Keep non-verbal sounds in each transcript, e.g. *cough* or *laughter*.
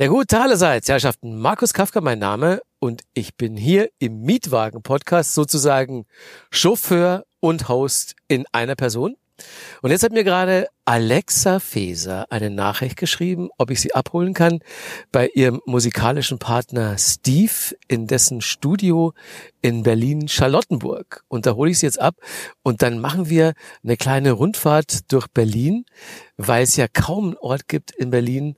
Ja gut, allerseits, Herrschaften, Markus Kafka mein Name und ich bin hier im Mietwagen-Podcast sozusagen Chauffeur und Host in einer Person. Und jetzt hat mir gerade Alexa Feser eine Nachricht geschrieben, ob ich sie abholen kann bei ihrem musikalischen Partner Steve in dessen Studio in Berlin-Charlottenburg. Und da hole ich sie jetzt ab und dann machen wir eine kleine Rundfahrt durch Berlin, weil es ja kaum einen Ort gibt in Berlin,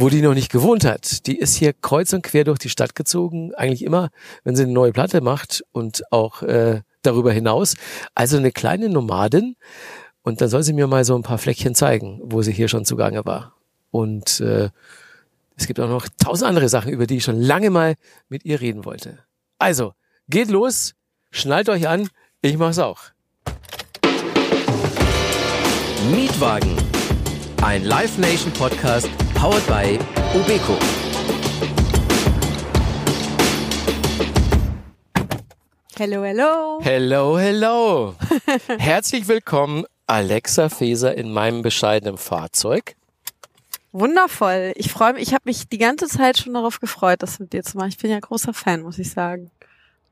wo die noch nicht gewohnt hat. Die ist hier kreuz und quer durch die Stadt gezogen, eigentlich immer, wenn sie eine neue Platte macht und auch äh, darüber hinaus. Also eine kleine Nomadin. Und dann soll sie mir mal so ein paar Fleckchen zeigen, wo sie hier schon zugange war. Und äh, es gibt auch noch tausend andere Sachen, über die ich schon lange mal mit ihr reden wollte. Also, geht los, schnallt euch an, ich mach's auch. Mietwagen, ein Live Nation Podcast powered by Ubeco. Hello, hello. Hello, hello. *laughs* Herzlich willkommen, Alexa Feser, in meinem bescheidenen Fahrzeug. Wundervoll. Ich freue mich, ich habe mich die ganze Zeit schon darauf gefreut, das mit dir zu machen. Ich bin ja großer Fan, muss ich sagen.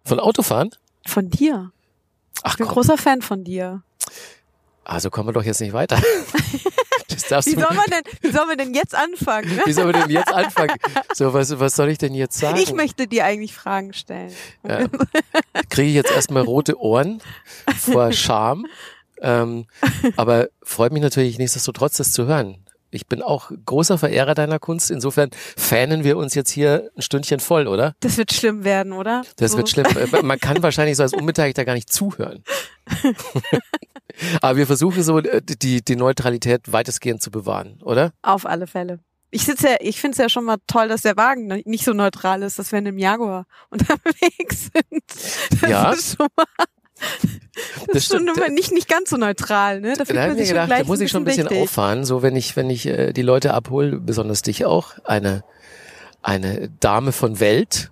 Von Autofahren? Von dir. Ach Ich bin komm, großer Fan von dir. also kommen wir doch jetzt nicht weiter. *laughs* *laughs* Das darfst Wie du, soll man denn, wie soll man denn jetzt anfangen? Ne? wie sollen wir denn jetzt anfangen? So, was, was soll ich denn jetzt sagen? Ich möchte dir eigentlich Fragen stellen. Ja. Kriege ich jetzt erstmal rote Ohren vor Scham. Ähm, aber freut mich natürlich nichtsdestotrotz, das zu hören. Ich bin auch großer Verehrer deiner Kunst. Insofern fanen wir uns jetzt hier ein Stündchen voll, oder? Das wird schlimm werden, oder? Das So. wird schlimm. *laughs* Äh, Man kann wahrscheinlich so als Unbeteiligter gar nicht zuhören. Aber wir versuchen so äh, die, die Neutralität weitestgehend zu bewahren, oder? Auf alle Fälle. Ich sitze ja, ich finde es ja schon mal toll, dass der Wagen nicht so neutral ist, dass wir in einem Jaguar *laughs* unterwegs sind. Das Ja. ist schon mal, das, schon stimmt. immer nicht, nicht ganz so neutral, ne? Da Da habe ich mir schon gedacht, da muss ich schon ein bisschen wichtig. auffahren, so wenn ich, wenn ich äh, die Leute abhole, besonders dich auch, eine, eine Dame von Welt,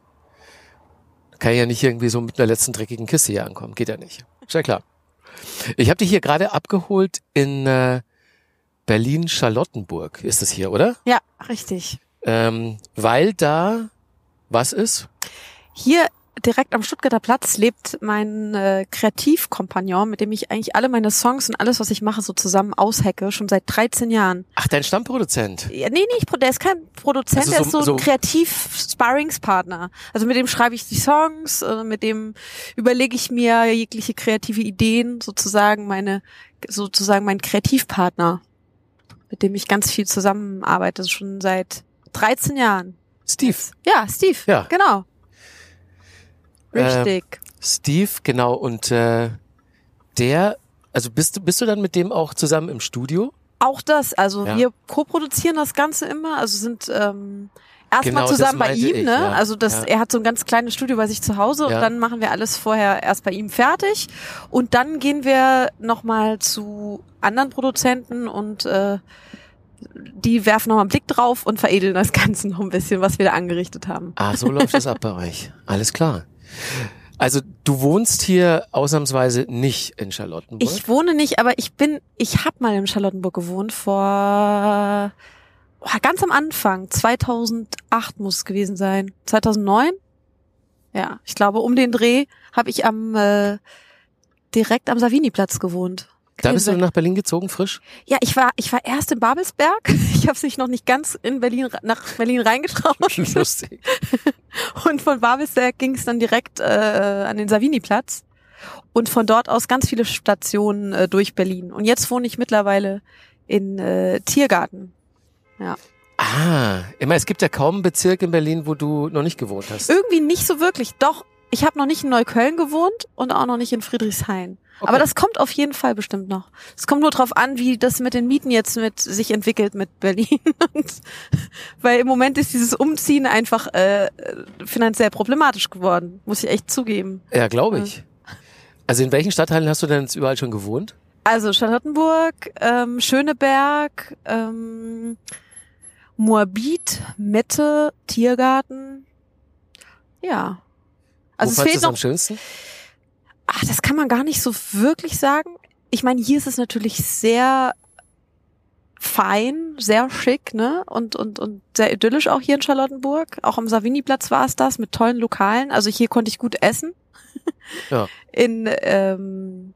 kann ich ja nicht irgendwie so mit einer letzten dreckigen Kiste hier ankommen. Geht ja nicht. Ist ja klar. Ich habe dich hier gerade abgeholt in äh, Berlin-Charlottenburg. Ist das hier, oder? Ja, richtig. Ähm, weil da was ist? Hier direkt am Stuttgarter Platz lebt mein äh, Kreativkompagnon, mit dem ich eigentlich alle meine Songs und alles, was ich mache, so zusammen aushecke, schon seit 13 Jahren. Ach, dein Stammproduzent. Ja, nee, nee, ich, der ist kein Produzent, Also der so- ist so, so- ein Kreativ-Sparringspartner. Also mit dem schreibe ich die Songs, äh, mit dem überlege ich mir jegliche kreative Ideen, sozusagen meine, sozusagen mein Kreativpartner, mit dem ich ganz viel zusammenarbeite, schon seit 13 Jahren. Steve. Ja, Steve. Ja. Genau. Äh, Richtig. Steve, genau. Und äh, der, also bist du, bist du dann mit dem auch zusammen im Studio? Auch das, also Ja. wir co-produzieren das Ganze immer, also sind ähm, erstmal Genau, zusammen bei ihm, ich, ne? ja. Also das, Ja. er hat so ein ganz kleines Studio bei sich zu Hause und dann machen wir alles vorher erst bei ihm fertig und dann gehen wir nochmal zu anderen Produzenten und äh, die werfen nochmal einen Blick drauf und veredeln das Ganze noch ein bisschen, was wir da angerichtet haben. Ah, so läuft das ab bei *laughs* euch. Alles klar. Also du wohnst hier ausnahmsweise nicht in Charlottenburg. Ich wohne nicht, aber ich bin, ich habe mal in Charlottenburg gewohnt vor oh, ganz am Anfang, 2008 muss es gewesen sein, 2009. Ja, ich glaube um den Dreh habe ich am äh, direkt am Savini-Platz gewohnt. Da bist du nach Berlin gezogen, frisch? Ja, ich war ich war erst in Babelsberg. *laughs* Ich habe sich noch nicht ganz in Berlin nach Berlin reingetraut. *laughs* Lustig. Und von Babelsberg ging es dann direkt äh, an den Savini-Platz. Und von dort aus ganz viele Stationen äh, durch Berlin. Und jetzt wohne ich mittlerweile in äh, Tiergarten. Ah, immer, es gibt ja kaum einen Bezirk in Berlin, wo du noch nicht gewohnt hast. Irgendwie nicht so wirklich. Doch, ich habe noch nicht in Neukölln gewohnt und auch noch nicht in Friedrichshain. Okay. Aber das kommt auf jeden Fall bestimmt noch. Es kommt nur drauf an, wie das mit den Mieten jetzt mit sich entwickelt mit Berlin. *laughs* Und, weil im Moment ist dieses Umziehen einfach äh, finanziell problematisch geworden, muss ich echt zugeben. Ja, glaube ich. Also in welchen Stadtteilen hast du denn jetzt überall schon gewohnt? Also Charlottenburg, ähm, Schöneberg, ähm, Moabit, Mette, Tiergarten. Ja. Also wo es fehlt es am noch. schönsten? Ach, das kann man gar nicht so wirklich sagen. Ich meine, hier ist es natürlich sehr fein, sehr schick, ne? Und, und, und sehr idyllisch auch hier in Charlottenburg. Auch am Savini-Platz war es das, mit tollen Lokalen. Also hier konnte ich gut essen. *laughs* Ja. In, ähm,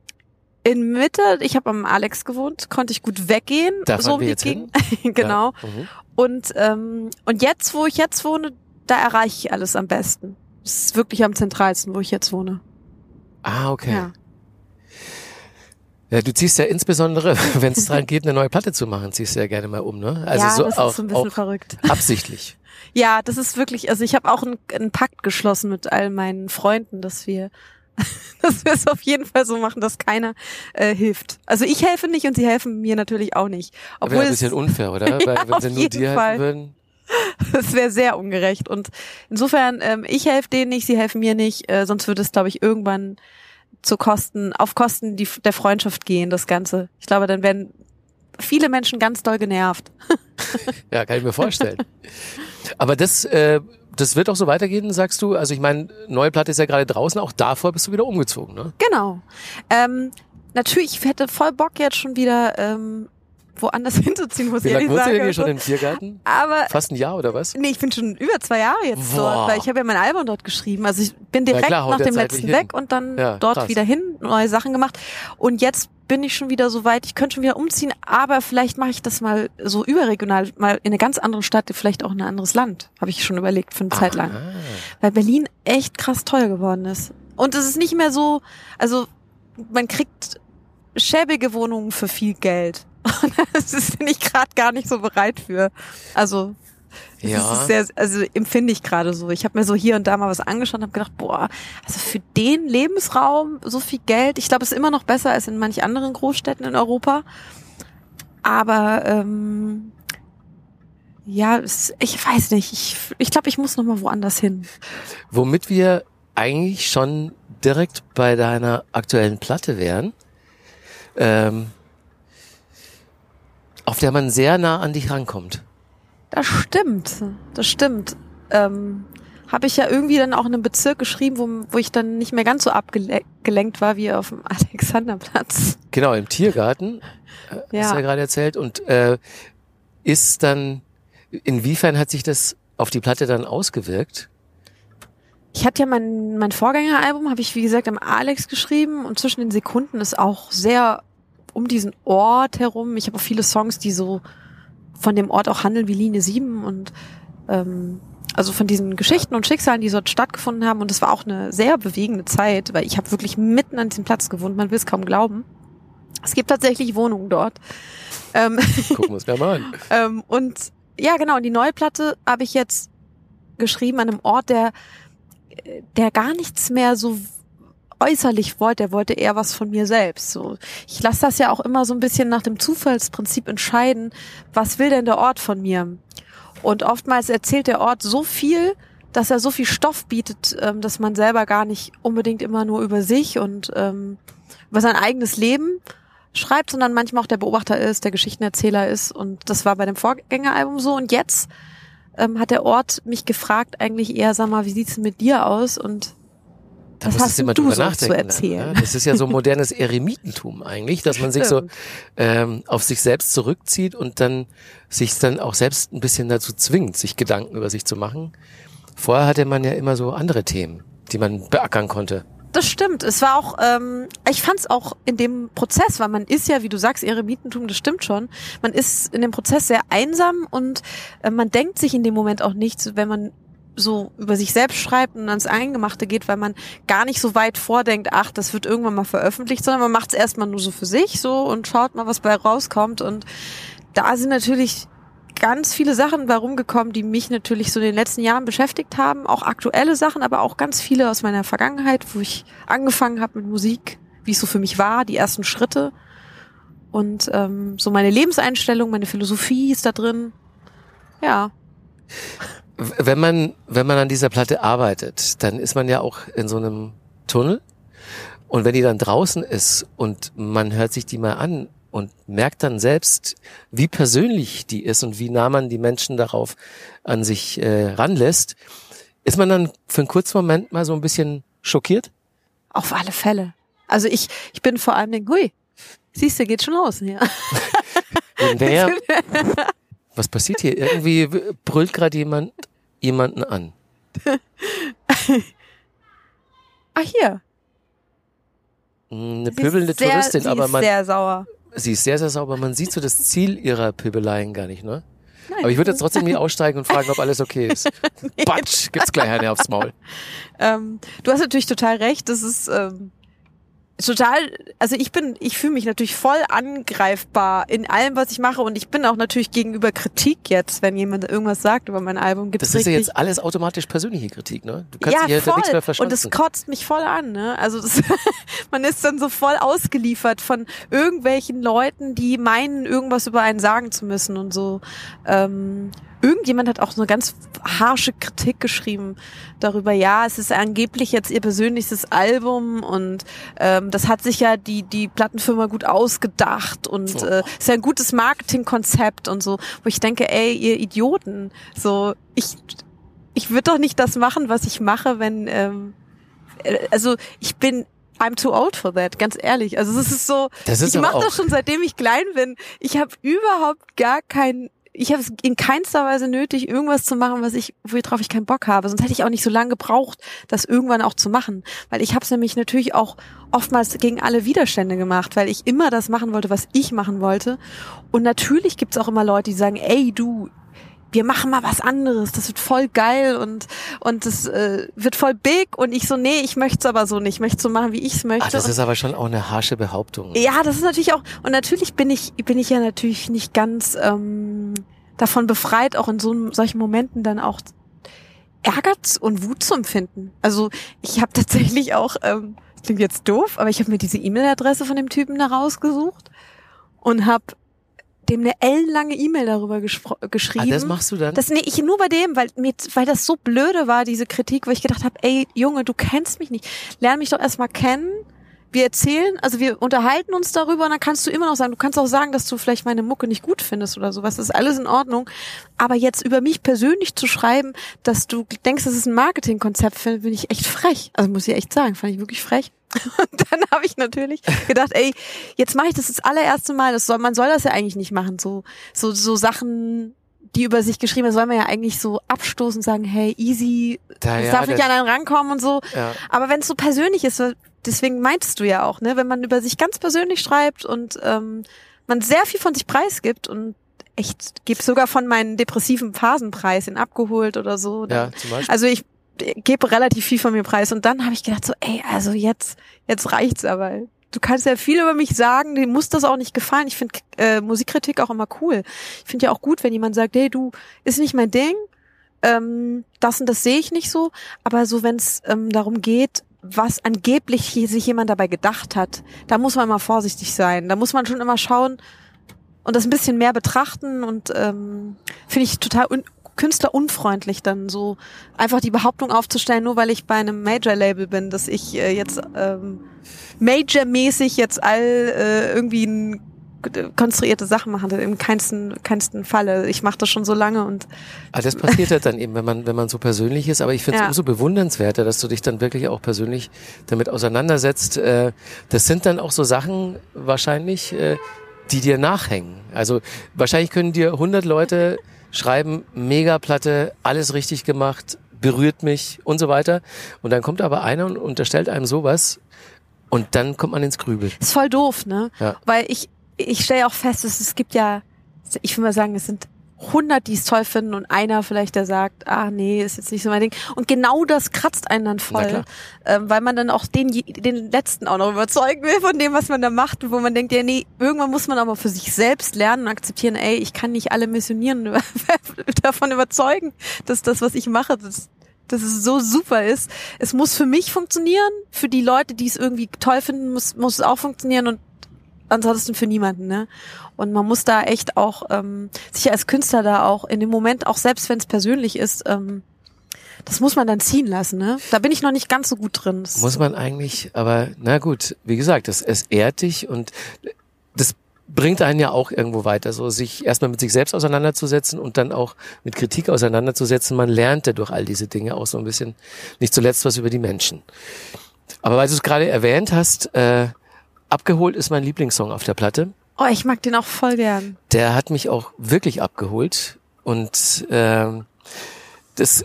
in Mitte, ich habe am Alex gewohnt, konnte ich gut weggehen. Da so wie jetzt ging. *laughs* genau. Ja. Mhm. Und, ähm, und jetzt, wo ich jetzt wohne, da erreiche ich alles am besten. Das ist wirklich am zentralsten, wo ich jetzt wohne. Ah, okay. Ja. Ja, du ziehst ja insbesondere, *laughs* wenn es dran geht, eine neue Platte zu machen, ziehst du ja gerne mal um, ne? Also ja, so das auch, ist so ein bisschen verrückt. *laughs* absichtlich. Ja, das ist wirklich, also ich habe auch einen, einen Pakt geschlossen mit all meinen Freunden, dass wir *laughs* dass wir es auf jeden Fall so machen, dass keiner äh, hilft. Also ich helfe nicht und sie helfen mir natürlich auch nicht. Aber Obwohl ein es, bisschen unfair, oder? Weil Ja, wenn auf sie nur dir Fall. helfen würden. *laughs* es wäre sehr ungerecht. Und insofern, ähm, ich helfe denen nicht, sie helfen mir nicht, äh, sonst würde es, glaube ich, irgendwann zu Kosten, auf Kosten die, der Freundschaft gehen, das Ganze. Ich glaube, dann werden viele Menschen ganz doll genervt. *laughs* Ja, kann ich mir vorstellen. Aber das, äh, das wird auch so weitergehen, sagst du? Also ich meine, neue Platte ist ja gerade draußen, auch davor bist du wieder umgezogen, ne? Genau. Ähm, natürlich, ich hätte voll Bock jetzt schon wieder ähm, woanders *laughs* hinzuziehen, muss Wie ich lange ehrlich wohnst du sagen. denn hier schon Also, im Tiergarten? Aber Fast ein Jahr oder was? Nee, ich bin schon über zwei Jahre jetzt Boah. dort, weil ich habe ja mein Album dort geschrieben. Also ich bin direkt klar, nach dem letzten weg und dann Ja, dort krass. wieder hin, neue Sachen gemacht. Und jetzt bin ich schon wieder so weit, ich könnte schon wieder umziehen, aber vielleicht mache ich das mal so überregional, mal in eine ganz andere Stadt, vielleicht auch in ein anderes Land, habe ich schon überlegt für eine Zeit lang. Weil Berlin echt krass teuer geworden ist. Und es ist nicht mehr so, also man kriegt schäbige Wohnungen für viel Geld. Und *laughs* das bin ich gerade gar nicht so bereit für. Also das Ja. ist sehr, also empfinde ich gerade so. Ich habe mir so hier und da mal was angeschaut und habe gedacht, boah, also für den Lebensraum so viel Geld. Ich glaube, es ist immer noch besser als in manch anderen Großstädten in Europa. Aber ähm, ja, es, ich weiß nicht. Ich, ich glaube, ich muss noch mal woanders hin. Womit wir eigentlich schon direkt bei deiner aktuellen Platte wären, ähm, auf der man sehr nah an dich rankommt. Das stimmt. Das stimmt. Ähm, habe ich ja irgendwie dann auch in einem Bezirk geschrieben, wo, wo ich dann nicht mehr ganz so abgelenkt war wie auf dem *laughs* Alexanderplatz. Genau, im Tiergarten, äh, hast du ja Ja. gerade erzählt. Und äh, ist dann, inwiefern hat sich das auf die Platte dann ausgewirkt? Ich hatte ja mein, mein Vorgängeralbum, habe ich wie gesagt am Alex geschrieben und zwischen den Sekunden ist auch sehr um diesen Ort herum. Ich habe auch viele Songs, die so von dem Ort auch handeln wie Linie 7 und ähm, also von diesen Geschichten und Schicksalen, die dort stattgefunden haben. Und es war auch eine sehr bewegende Zeit, weil ich habe wirklich mitten an diesem Platz gewohnt. Man will es kaum glauben. Es gibt tatsächlich Wohnungen dort. Ähm, *laughs* Gucken wir uns mal an. *laughs* ähm, und ja, genau, und die neue Platte habe ich jetzt geschrieben an einem Ort, der, der gar nichts mehr so äußerlich wollte. Er wollte eher was von mir selbst. So, ich lasse das ja auch immer so ein bisschen nach dem Zufallsprinzip entscheiden, was will denn der Ort von mir? Und oftmals erzählt der Ort so viel, dass er so viel Stoff bietet, ähm, dass man selber gar nicht unbedingt immer nur über sich und ähm, über sein eigenes Leben schreibt, sondern manchmal auch der Beobachter ist, der Geschichtenerzähler ist. Und das war bei dem Vorgängeralbum so. Und jetzt ähm, hat der Ort mich gefragt, eigentlich eher, sag mal, wie sieht's denn mit dir aus? Und Da was hast du immer du drüber so zu nachdenken, erzählen? Ja? Das ist ja so modernes Eremitentum eigentlich, dass man sich so ähm, auf sich selbst zurückzieht und dann sich dann auch selbst ein bisschen dazu zwingt, sich Gedanken über sich zu machen. Vorher hatte man ja immer so andere Themen, die man beackern konnte. Das stimmt. Es war auch, ähm, ich fand es auch in dem Prozess, weil man ist ja, wie du sagst, Eremitentum, das stimmt schon. Man ist in dem Prozess sehr einsam und äh, man denkt sich in dem Moment auch nichts, wenn man so über sich selbst schreibt und ans Eingemachte geht, weil man gar nicht so weit vordenkt, ach, das wird irgendwann mal veröffentlicht, sondern man macht es erstmal nur so für sich so und schaut mal, was bei rauskommt. Und da sind natürlich ganz viele Sachen bei rumgekommen, die mich natürlich so in den letzten Jahren beschäftigt haben. Auch aktuelle Sachen, aber auch ganz viele aus meiner Vergangenheit, wo ich angefangen habe mit Musik, wie es so für mich war, die ersten Schritte. Und ähm, so meine Lebenseinstellung, meine Philosophie ist da drin. Ja, Wenn man, wenn man an dieser Platte arbeitet, dann ist man ja auch in so einem Tunnel. Und wenn die dann draußen ist und man hört sich die mal an und merkt dann selbst, wie persönlich die ist und wie nah man die Menschen darauf an sich äh, ranlässt, ist man dann für einen kurzen Moment mal so ein bisschen schockiert? auf alle Fälle. Also ich, ich bin vor allem hui, siehst du, geht schon los. Ja. *laughs* Naja, *laughs* was passiert hier? Irgendwie brüllt gerade jemand jemanden an. *laughs* Ah, hier. Eine Sie ist pöbelnde sehr, Touristin, sie aber ist man, sehr sauer. sie ist sehr, sehr sauber. Man sieht so das Ziel ihrer Pöbeleien gar nicht, ne? Nein. Aber ich würde jetzt trotzdem nie aussteigen und fragen, ob alles okay ist. *laughs* Batsch, gibt's gleich eine aufs Maul. Ähm, du hast natürlich total recht. Das ist ähm, total. Also ich bin, ich fühle mich natürlich voll angreifbar in allem, was ich mache, und ich bin auch natürlich gegenüber Kritik jetzt, wenn jemand irgendwas sagt über mein Album. Gibt's Das ist ja jetzt alles automatisch persönliche Kritik, ne? Du kannst ja, hinter voll. nichts mehr Und verschanzen. es kotzt mich voll an, ne? Also das, *laughs* man ist dann so voll ausgeliefert von irgendwelchen Leuten, die meinen, irgendwas über einen sagen zu müssen und so. Ähm, irgendjemand hat auch so eine ganz harsche Kritik geschrieben darüber, ja, es ist angeblich jetzt ihr persönlichstes Album und ähm, das hat sich ja die, die Plattenfirma gut ausgedacht und äh, ist ja ein gutes Marketingkonzept und so, wo ich denke, ey, ihr Idioten, so, ich, ich würde doch nicht das machen, was ich mache, wenn, ähm, äh, also ich bin I'm too old for that, ganz ehrlich. Also es ist so, ist ich mache das schon seitdem ich klein bin. Ich habe überhaupt gar kein, ich habe es in keinster Weise nötig, irgendwas zu machen, was ich, worauf ich keinen Bock habe. Sonst hätte ich auch nicht so lange gebraucht, das irgendwann auch zu machen. Weil ich habe es nämlich natürlich auch oftmals gegen alle Widerstände gemacht, weil ich immer das machen wollte, was ich machen wollte. Und natürlich gibt's auch immer Leute, die sagen, ey du, wir machen mal was anderes, das wird voll geil und und das äh, wird voll big und ich so, nee, ich möchte es aber so nicht, ich möchte es so machen, wie ich es möchte. Ach, das und ist aber schon auch eine harsche Behauptung. ja, das ist natürlich auch, und natürlich bin ich, bin ich ja natürlich nicht ganz ähm, davon befreit, auch in so solchen Momenten dann auch Ärger und Wut zu empfinden. Also ich habe *laughs* tatsächlich auch, ähm, das klingt jetzt doof, aber ich habe mir diese E-Mail-Adresse von dem Typen da rausgesucht und habe dem eine ellenlange E-Mail darüber gespro- Ah, geschrieben. das machst du dann? Das nee, ich nur bei dem, weil mir, weil das so blöde war, diese Kritik, wo ich gedacht habe, ey Junge, du kennst mich nicht. Lern mich doch erstmal kennen. Wir erzählen, also wir unterhalten uns darüber und dann kannst du immer noch sagen, du kannst auch sagen, dass du vielleicht meine Mucke nicht gut findest oder sowas. Das ist alles in Ordnung. Aber jetzt über mich persönlich zu schreiben, dass du denkst, das ist ein Marketingkonzept, finde bin ich echt frech. Also muss ich echt sagen, fand ich wirklich frech. Und dann habe ich natürlich gedacht, ey, jetzt mache ich das das allererste Mal. Das soll, man soll das ja eigentlich nicht machen. So, so, so Sachen, die über sich geschrieben werden, soll man ja eigentlich so abstoßen und sagen, hey, easy, Da, es ja, darf nicht an einen rankommen und so. ja. Aber wenn es so persönlich ist, deswegen meintest du ja auch, ne, wenn man über sich ganz persönlich schreibt und ähm, man sehr viel von sich preisgibt und echt, gebe sogar von meinen depressiven Phasen preis, in abgeholt oder so. dann- ja, zum Beispiel. Also ich gebe relativ viel von mir preis und dann habe ich gedacht so, ey, also jetzt, jetzt reicht's aber. Du kannst ja viel über mich sagen, dir muss das auch nicht gefallen. Ich finde äh, Musikkritik auch immer cool. Ich finde ja auch gut, wenn jemand sagt, hey, du, ist nicht mein Ding, ähm, das und das sehe ich nicht so, aber so wenn es ähm, darum geht, was angeblich sich jemand dabei gedacht hat, da muss man mal vorsichtig sein. Da muss man schon immer schauen und das ein bisschen mehr betrachten und ähm, finde ich total un künstlerunfreundlich dann so einfach die Behauptung aufzustellen, nur weil ich bei einem Major-Label bin, dass ich äh, jetzt ähm, Major-mäßig jetzt all äh, irgendwie ein konstruierte Sachen machen, im keinsten, keinsten Falle. Ich mache das schon so lange und Ah, das passiert halt dann eben, wenn man, wenn man so persönlich ist. Aber ich finde es Ja. umso bewundernswerter, dass du dich dann wirklich auch persönlich damit auseinandersetzt. Äh, Das sind dann auch so Sachen wahrscheinlich, äh, die dir nachhängen. Also wahrscheinlich können dir 100 Leute schreiben, Megaplatte, alles richtig gemacht, berührt mich und so weiter. Und dann kommt aber einer und unterstellt einem sowas und dann kommt man ins Grübeln. ist voll doof, ne? Ja. Weil ich, ich stelle auch fest, dass es gibt ja, ich will mal sagen, es sind 100, die es toll finden und einer vielleicht, der sagt, ah nee, ist jetzt nicht so mein Ding. Und genau das kratzt einen dann voll, ähm, weil man dann auch den, den letzten auch noch überzeugen will von dem, was man da macht, wo man denkt, ja nee, irgendwann muss man aber für sich selbst lernen und akzeptieren, ey, ich kann nicht alle missionieren *laughs* davon überzeugen, dass das, was ich mache, das dass es so super ist. Es muss für mich funktionieren, für die Leute, die es irgendwie toll finden, muss, muss es auch funktionieren und ansonsten für niemanden, ne? Und man muss da echt auch ähm, sich als Künstler da auch in dem Moment, auch selbst wenn es persönlich ist, ähm, das muss man dann ziehen lassen, ne? Da bin ich noch nicht ganz so gut drin. Das, Muss man eigentlich, aber na gut, wie gesagt, das, es ehrt dich und das bringt einen ja auch irgendwo weiter, so sich erstmal mit sich selbst auseinanderzusetzen und dann auch mit Kritik auseinanderzusetzen. Man lernt ja durch all diese Dinge auch so ein bisschen, nicht zuletzt was über die Menschen. Aber weil du es gerade erwähnt hast, äh, abgeholt ist mein Lieblingssong auf der Platte. Oh, ich mag den auch voll gern. Der hat mich auch wirklich abgeholt und ähm, das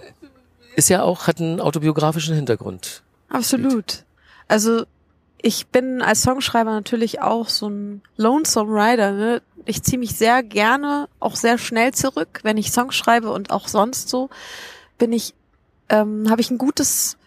ist ja auch, hat einen autobiografischen Hintergrund. Absolut. Also ich bin als Songschreiber natürlich auch so ein Lonesome Rider. Ne? Ich ziehe mich sehr gerne, auch sehr schnell zurück, wenn ich Songs schreibe und auch sonst so bin ich, ähm, habe ich ein gutes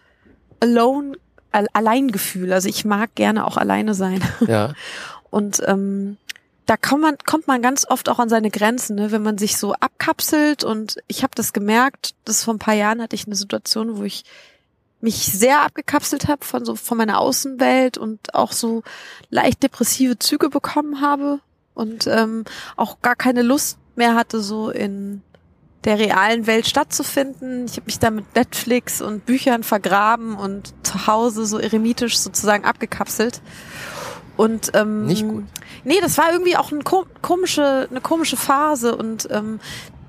Alone Alleingefühl. Also ich mag gerne auch alleine sein. Ja. *laughs* Und ähm, da kommt man, kommt man ganz oft auch an seine Grenzen, ne? wenn man sich so abkapselt. Und ich habe das gemerkt, dass vor ein paar Jahren hatte ich eine Situation, wo ich mich sehr abgekapselt habe von so von meiner Außenwelt und auch so leicht depressive Züge bekommen habe und ähm, auch gar keine Lust mehr hatte, so in der realen Welt stattzufinden. Ich habe mich da mit Netflix und Büchern vergraben und zu Hause so eremitisch sozusagen abgekapselt. Und ähm, Nicht gut. Nee, das war irgendwie auch eine komische, eine komische Phase und ähm,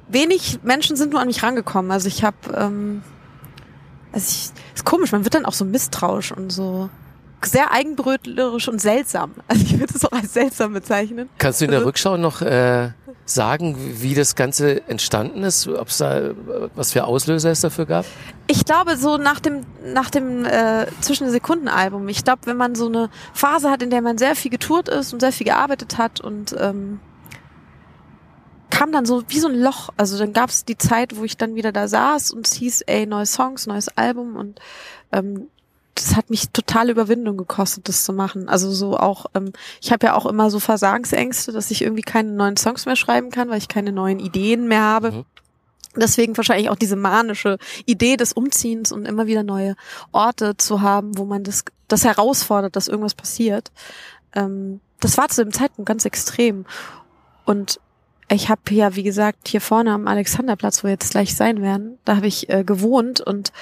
wenig Menschen sind nur an mich rangekommen. Also ich habe, ähm, also ich, ist komisch, man wird dann auch so misstrauisch und so sehr eigenbrötlerisch und seltsam. *laughs* Also ich würde es auch als seltsam bezeichnen. Kannst du in der Also- Rückschau noch äh, sagen, wie das Ganze entstanden ist? Ob es da was für Auslöser es dafür gab? Ich glaube, so nach dem, nach dem äh, zwischen den Sekunden-Album, ich glaube, wenn man so eine Phase hat, in der man sehr viel getourt ist und sehr viel gearbeitet hat und ähm, kam dann so wie so ein Loch. Also dann gab es die Zeit, wo ich dann wieder da saß und es hieß, ey, neue Songs, neues Album und ähm, das hat mich totale Überwindung gekostet, das zu machen. Also so auch, ähm, ich habe ja auch immer so Versagensängste, dass ich irgendwie keine neuen Songs mehr schreiben kann, weil ich keine neuen Ideen mehr habe. Mhm. Deswegen wahrscheinlich auch diese manische Idee des Umziehens und immer wieder neue Orte zu haben, wo man das, das herausfordert, dass irgendwas passiert. Ähm, das war zu dem Zeitpunkt ganz extrem. Und ich habe ja, wie gesagt, hier vorne am Alexanderplatz, wo wir jetzt gleich sein werden, da habe ich äh, gewohnt und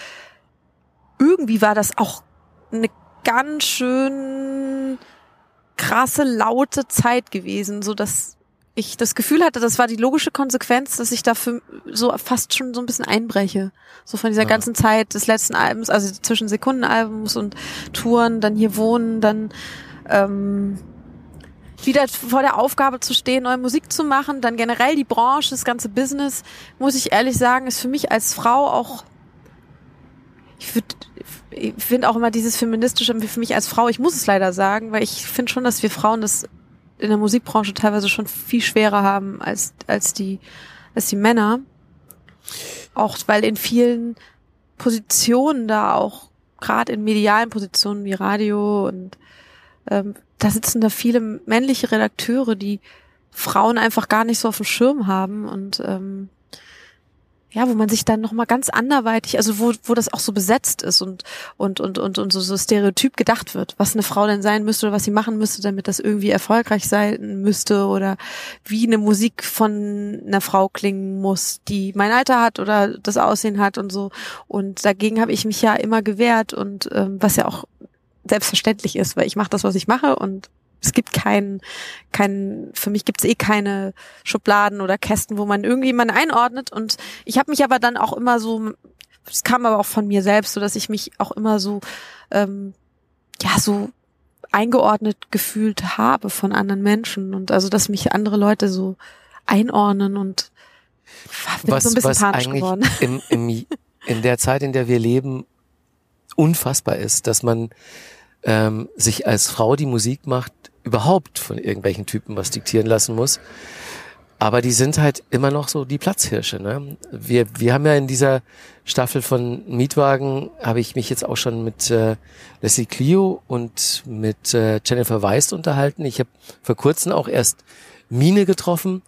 irgendwie war das auch eine ganz schön krasse, laute Zeit gewesen, so dass ich das Gefühl hatte, das war die logische Konsequenz, dass ich dafür so fast schon so ein bisschen einbreche. So von dieser Ja. ganzen Zeit des letzten Albums, also zwischen Sekundenalbums und Touren, dann hier wohnen, dann ähm, wieder vor der Aufgabe zu stehen, neue Musik zu machen, dann generell die Branche, das ganze Business, muss ich ehrlich sagen, ist für mich als Frau auch ich finde auch immer dieses feministische für mich als Frau, ich muss es leider sagen, weil ich finde schon, dass wir Frauen das in der Musikbranche teilweise schon viel schwerer haben als als die als die Männer. Auch weil in vielen Positionen da auch gerade in medialen Positionen wie Radio und ähm, da sitzen da viele männliche Redakteure, die Frauen einfach gar nicht so auf dem Schirm haben und ähm, ja, wo man sich dann noch mal ganz anderweitig, also wo, wo das auch so besetzt ist und und und und und so, so stereotyp gedacht wird, was eine Frau denn sein müsste oder was sie machen müsste, damit das irgendwie erfolgreich sein müsste oder wie eine Musik von einer Frau klingen muss, die mein Alter hat oder das Aussehen hat und so. Und dagegen habe ich mich ja immer gewehrt und ähm, was ja auch selbstverständlich ist, weil ich mache das, was ich mache und es gibt keinen, kein, für mich gibt es eh keine Schubladen oder Kästen, wo man irgendjemanden einordnet. Und ich habe mich aber dann auch immer so, es kam aber auch von mir selbst, so dass ich mich auch immer so, ähm, ja, so eingeordnet gefühlt habe von anderen Menschen und also, dass mich andere Leute so einordnen und bin was so ein bisschen was panisch eigentlich geworden. im, im, in der Zeit, in der wir leben, unfassbar ist, dass man ähm, sich als Frau, die Musik macht, überhaupt von irgendwelchen Typen was diktieren lassen muss. Aber die sind halt immer noch so die Platzhirsche. Ne? Wir, wir haben ja in dieser Staffel von Mietwagen, habe ich mich jetzt auch schon mit äh, Leslie Clio und mit äh, Jennifer Weist unterhalten. Ich habe vor kurzem auch erst Mine getroffen.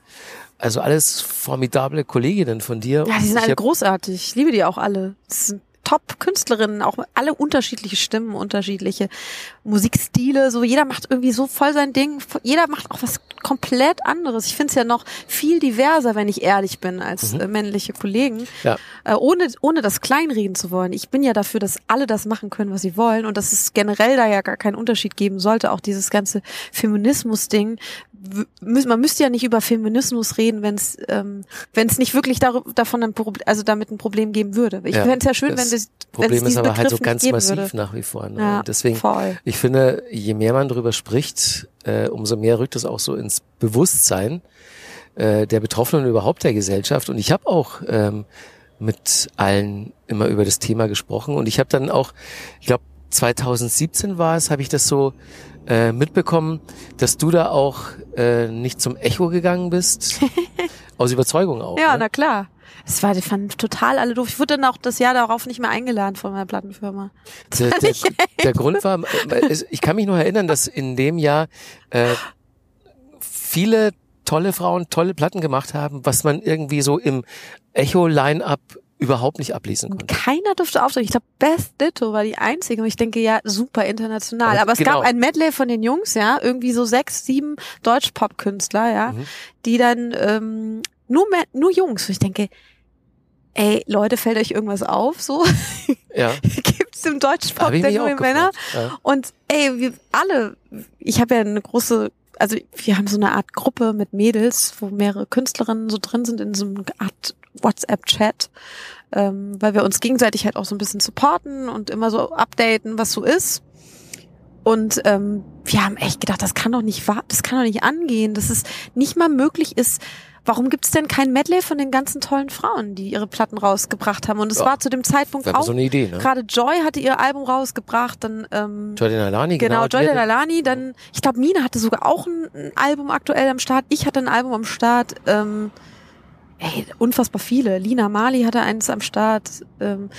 Also alles formidable Kolleginnen von dir. Ja, die sind alle großartig. Ich liebe die auch alle. Das sind Top-Künstlerinnen, auch alle unterschiedliche Stimmen, unterschiedliche Musikstile. So jeder macht irgendwie so voll sein Ding. Jeder macht auch was komplett anderes. Ich finde es ja noch viel diverser, wenn ich ehrlich bin, als äh, männliche Kollegen. Ja. Äh, ohne, ohne das kleinreden zu wollen. Ich bin ja dafür, dass alle das machen können, was sie wollen und dass es generell da ja gar keinen Unterschied geben sollte. Auch dieses ganze Feminismus-Ding. Man müsste ja nicht über Feminismus reden, wenn es ähm, wenn es nicht wirklich darüber, davon ein Problem, also damit ein Problem geben würde. Ich Ja, fände es ja schön, das- wenn Problem ist aber halt Begriff so ganz massiv würde. nach wie vor. Ne? Ja, deswegen, voll. ich finde, je mehr man darüber spricht, äh, umso mehr rückt es auch so ins Bewusstsein äh, der Betroffenen und überhaupt der Gesellschaft. Und ich habe auch ähm, mit allen immer über das Thema gesprochen. Und ich habe dann auch, ich glaube 2017 war es, habe ich das so äh, mitbekommen, dass du da auch äh, nicht zum Echo gegangen bist. *laughs* Aus Überzeugung auch. Ja, ne? na klar. Es war, die fanden total alle doof. Ich wurde dann auch das Jahr darauf nicht mehr eingeladen von meiner Plattenfirma. Der, der, der Grund war, ich kann mich noch erinnern, dass in dem Jahr äh, viele tolle Frauen tolle Platten gemacht haben, was man irgendwie so im Echo-Line-Up überhaupt nicht ablesen konnte. keiner durfte auftreten. Ich glaube, Beth Ditto war die einzige. Und ich denke, ja, super international. Aber Aber es genau. gab ein Medley von den Jungs, ja, irgendwie so sechs, sieben Deutsch-Pop-Künstler, ja, Mhm. die dann ähm, nur, mehr, nur Jungs. Und ich denke, ey, Leute, fällt euch irgendwas auf? So Ja, *laughs* gibt's im Deutsch-Pop habe ich denn nur Männer? Ja. Und ey, wir alle, ich habe ja eine große, also wir haben so eine Art Gruppe mit Mädels, wo mehrere Künstlerinnen so drin sind in so einer Art WhatsApp-Chat, ähm, weil wir uns gegenseitig halt auch so ein bisschen supporten und immer so updaten, was so ist. Und ähm, wir haben echt gedacht, das kann doch nicht wahr, das kann doch nicht angehen, dass es nicht mal möglich ist. Warum gibt's denn kein Medley von den ganzen tollen Frauen, die ihre Platten rausgebracht haben? Und es Ja, war zu dem Zeitpunkt auch so eine Idee, ne? Gerade Joy hatte ihr Album rausgebracht, dann ähm, Jordan Alani, genau, genau. Joy Lalani, dann ich glaube Mina hatte sogar auch ein, ein Album aktuell am Start. Ich hatte ein Album am Start. Ähm, ey, unfassbar viele. Lina Mali hatte eins am Start. Ähm,